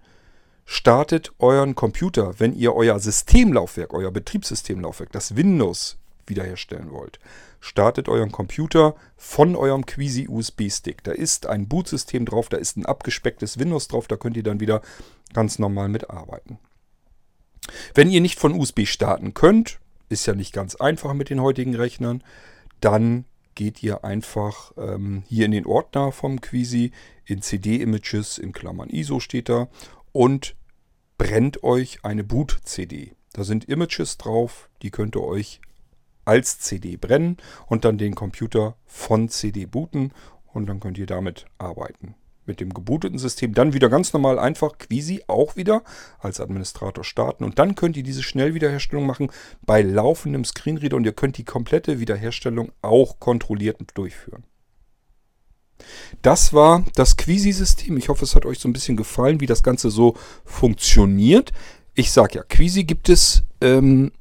A: startet euren Computer, wenn ihr euer Systemlaufwerk, euer Betriebssystemlaufwerk, das Windows wiederherstellen wollt. Startet euren Computer von eurem Quisi USB-Stick. Da ist ein Bootsystem drauf, da ist ein abgespecktes Windows drauf, da könnt ihr dann wieder ganz normal mitarbeiten. Wenn ihr nicht von USB starten könnt, ist ja nicht ganz einfach mit den heutigen Rechnern, dann geht ihr einfach ähm, hier in den Ordner vom Quisi, in CD-Images, in Klammern ISO steht da und brennt euch eine Boot-CD. Da sind Images drauf, die könnt ihr euch als CD brennen und dann den Computer von CD booten und dann könnt ihr damit arbeiten. Mit dem gebooteten System dann wieder ganz normal einfach Quisi auch wieder als Administrator starten und dann könnt ihr diese Schnellwiederherstellung machen bei laufendem Screenreader und ihr könnt die komplette Wiederherstellung auch kontrolliert durchführen. Das war das Quisi-System. Ich hoffe, es hat euch so ein bisschen gefallen, wie das Ganze so funktioniert. Ich sage ja, Quisi gibt es. Ähm,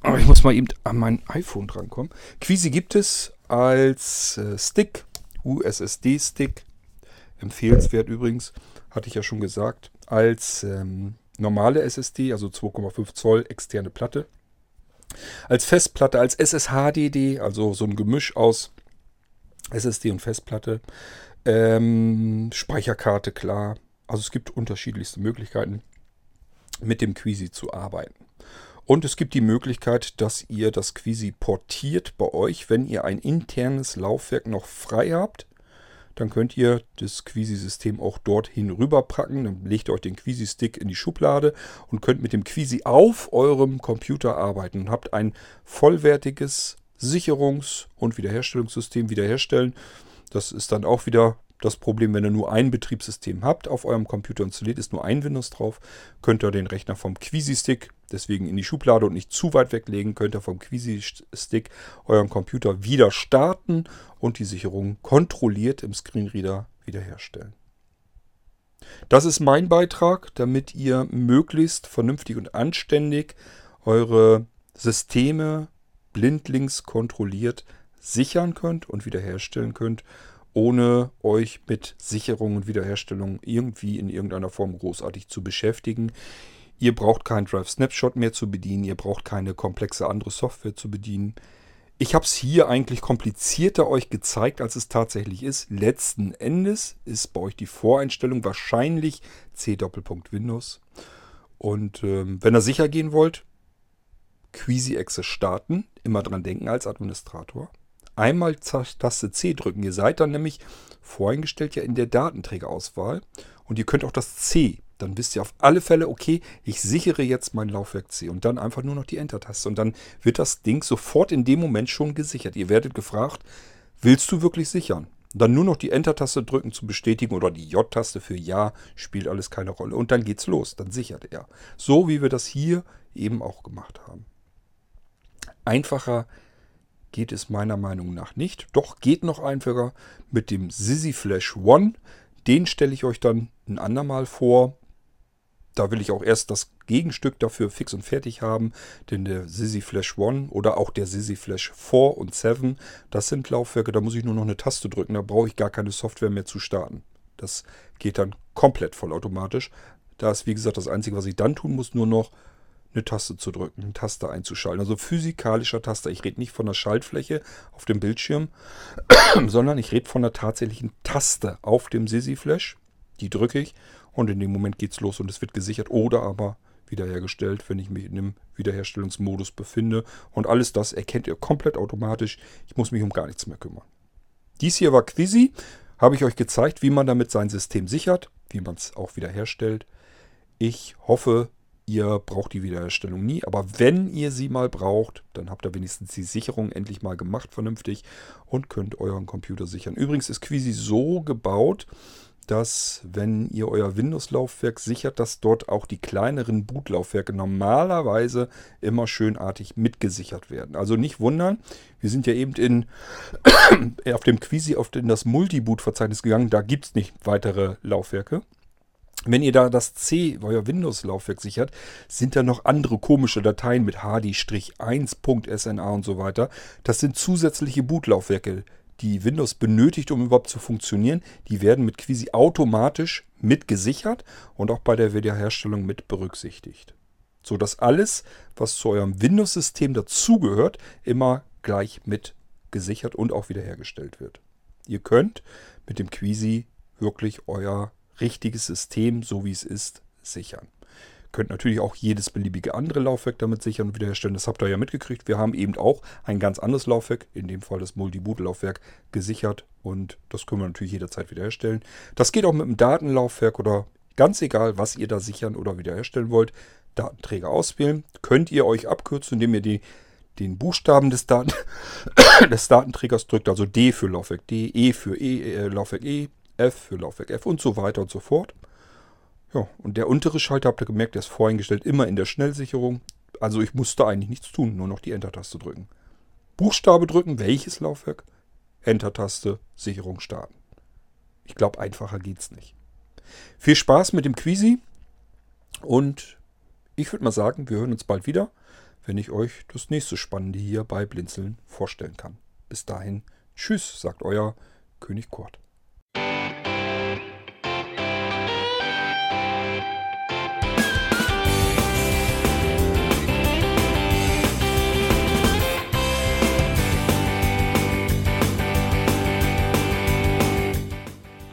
A: aber ich muss mal eben an mein iPhone drankommen. Quisi gibt es als äh, Stick, USSD-Stick. Empfehlenswert übrigens, hatte ich ja schon gesagt. Als ähm, normale SSD, also 2,5 Zoll externe Platte. Als Festplatte, als SSHDD, also so ein Gemisch aus SSD und Festplatte. Ähm, Speicherkarte, klar. Also es gibt unterschiedlichste Möglichkeiten, mit dem Quisi zu arbeiten. Und es gibt die Möglichkeit, dass ihr das Quisi portiert bei euch, wenn ihr ein internes Laufwerk noch frei habt. Dann könnt ihr das Quisi-System auch dorthin rüberpacken. Dann legt euch den Quisi-Stick in die Schublade und könnt mit dem Quisi auf eurem Computer arbeiten und habt ein vollwertiges Sicherungs- und Wiederherstellungssystem wiederherstellen. Das ist dann auch wieder das Problem, wenn ihr nur ein Betriebssystem habt, auf eurem Computer installiert, ist nur ein Windows drauf, könnt ihr den Rechner vom Quisi-Stick deswegen in die Schublade und nicht zu weit weglegen, könnt ihr vom Quisi-Stick euren Computer wieder starten und die Sicherung kontrolliert im Screenreader wiederherstellen. Das ist mein Beitrag, damit ihr möglichst vernünftig und anständig eure Systeme blindlings kontrolliert sichern könnt und wiederherstellen könnt, ohne euch mit Sicherung und Wiederherstellung irgendwie in irgendeiner Form großartig zu beschäftigen. Ihr braucht kein Drive Snapshot mehr zu bedienen, ihr braucht keine komplexe andere Software zu bedienen. Ich habe es hier eigentlich komplizierter euch gezeigt, als es tatsächlich ist. Letzten Endes ist bei euch die Voreinstellung wahrscheinlich C Doppelpunkt Windows. Und ähm, wenn ihr sicher gehen wollt, Queasy-Exe starten. Immer dran denken als Administrator. Einmal Taste C drücken. Ihr seid dann nämlich voreingestellt ja in der Datenträgerauswahl. Und ihr könnt auch das C. Dann wisst ihr auf alle Fälle, okay, ich sichere jetzt mein Laufwerk C. Und dann einfach nur noch die Enter-Taste. Und dann wird das Ding sofort in dem Moment schon gesichert. Ihr werdet gefragt, willst du wirklich sichern? Dann nur noch die Enter-Taste drücken zu bestätigen oder die J-Taste für Ja, spielt alles keine Rolle. Und dann geht's los, dann sichert er. So wie wir das hier eben auch gemacht haben. Einfacher geht es meiner Meinung nach nicht. Doch geht noch einfacher mit dem Sissy Flash One. Den stelle ich euch dann ein andermal vor. Da will ich auch erst das Gegenstück dafür fix und fertig haben, denn der Sissy Flash One oder auch der Sissy Flash 4 und 7, das sind Laufwerke, da muss ich nur noch eine Taste drücken, da brauche ich gar keine Software mehr zu starten. Das geht dann komplett vollautomatisch. Da ist, wie gesagt, das Einzige, was ich dann tun muss, nur noch eine Taste zu drücken, eine Taste einzuschalten. Also physikalischer Taster. Ich rede nicht von der Schaltfläche auf dem Bildschirm, [CLEARS THROAT] sondern ich rede von der tatsächlichen Taste auf dem Sisi Flash. Die drücke ich und in dem Moment geht es los und es wird gesichert oder aber wiederhergestellt, wenn ich mich in einem Wiederherstellungsmodus befinde. Und alles das erkennt ihr komplett automatisch. Ich muss mich um gar nichts mehr kümmern. Dies hier war Quisi. Habe ich euch gezeigt, wie man damit sein System sichert, wie man es auch wiederherstellt. Ich hoffe, Ihr braucht die Wiederherstellung nie, aber wenn ihr sie mal braucht, dann habt ihr wenigstens die Sicherung endlich mal gemacht vernünftig und könnt euren Computer sichern. Übrigens ist Quisi so gebaut, dass wenn ihr euer Windows-Laufwerk sichert, dass dort auch die kleineren Bootlaufwerke normalerweise immer schönartig mitgesichert werden. Also nicht wundern, wir sind ja eben in, [COUGHS] auf dem Quisi auf das Multiboot-Verzeichnis gegangen, da gibt es nicht weitere Laufwerke. Wenn ihr da das C, euer Windows-Laufwerk sichert, sind da noch andere komische Dateien mit hd-1.sna und so weiter. Das sind zusätzliche Bootlaufwerke, die Windows benötigt, um überhaupt zu funktionieren. Die werden mit Quisi automatisch mit gesichert und auch bei der Wiederherstellung mit berücksichtigt. So dass alles, was zu eurem Windows-System dazugehört, immer gleich mit gesichert und auch wiederhergestellt wird. Ihr könnt mit dem Quisi wirklich euer richtiges System, so wie es ist, sichern. Könnt natürlich auch jedes beliebige andere Laufwerk damit sichern und wiederherstellen. Das habt ihr ja mitgekriegt. Wir haben eben auch ein ganz anderes Laufwerk, in dem Fall das Multi-Boot-Laufwerk, gesichert und das können wir natürlich jederzeit wiederherstellen. Das geht auch mit einem Datenlaufwerk oder ganz egal, was ihr da sichern oder wiederherstellen wollt. Datenträger auswählen. Könnt ihr euch abkürzen, indem ihr die, den Buchstaben des, Daten [COUGHS] des Datenträgers drückt, also D für Laufwerk D, E für e, äh, Laufwerk E, F für Laufwerk F und so weiter und so fort. Ja, und der untere Schalter, habt ihr gemerkt, der ist voreingestellt immer in der Schnellsicherung. Also ich musste eigentlich nichts tun, nur noch die Enter-Taste drücken. Buchstabe drücken, welches Laufwerk? Enter-Taste, Sicherung starten. Ich glaube, einfacher geht's nicht. Viel Spaß mit dem Quisi und ich würde mal sagen, wir hören uns bald wieder, wenn ich euch das nächste Spannende hier bei Blinzeln vorstellen kann. Bis dahin, tschüss, sagt euer König Kurt.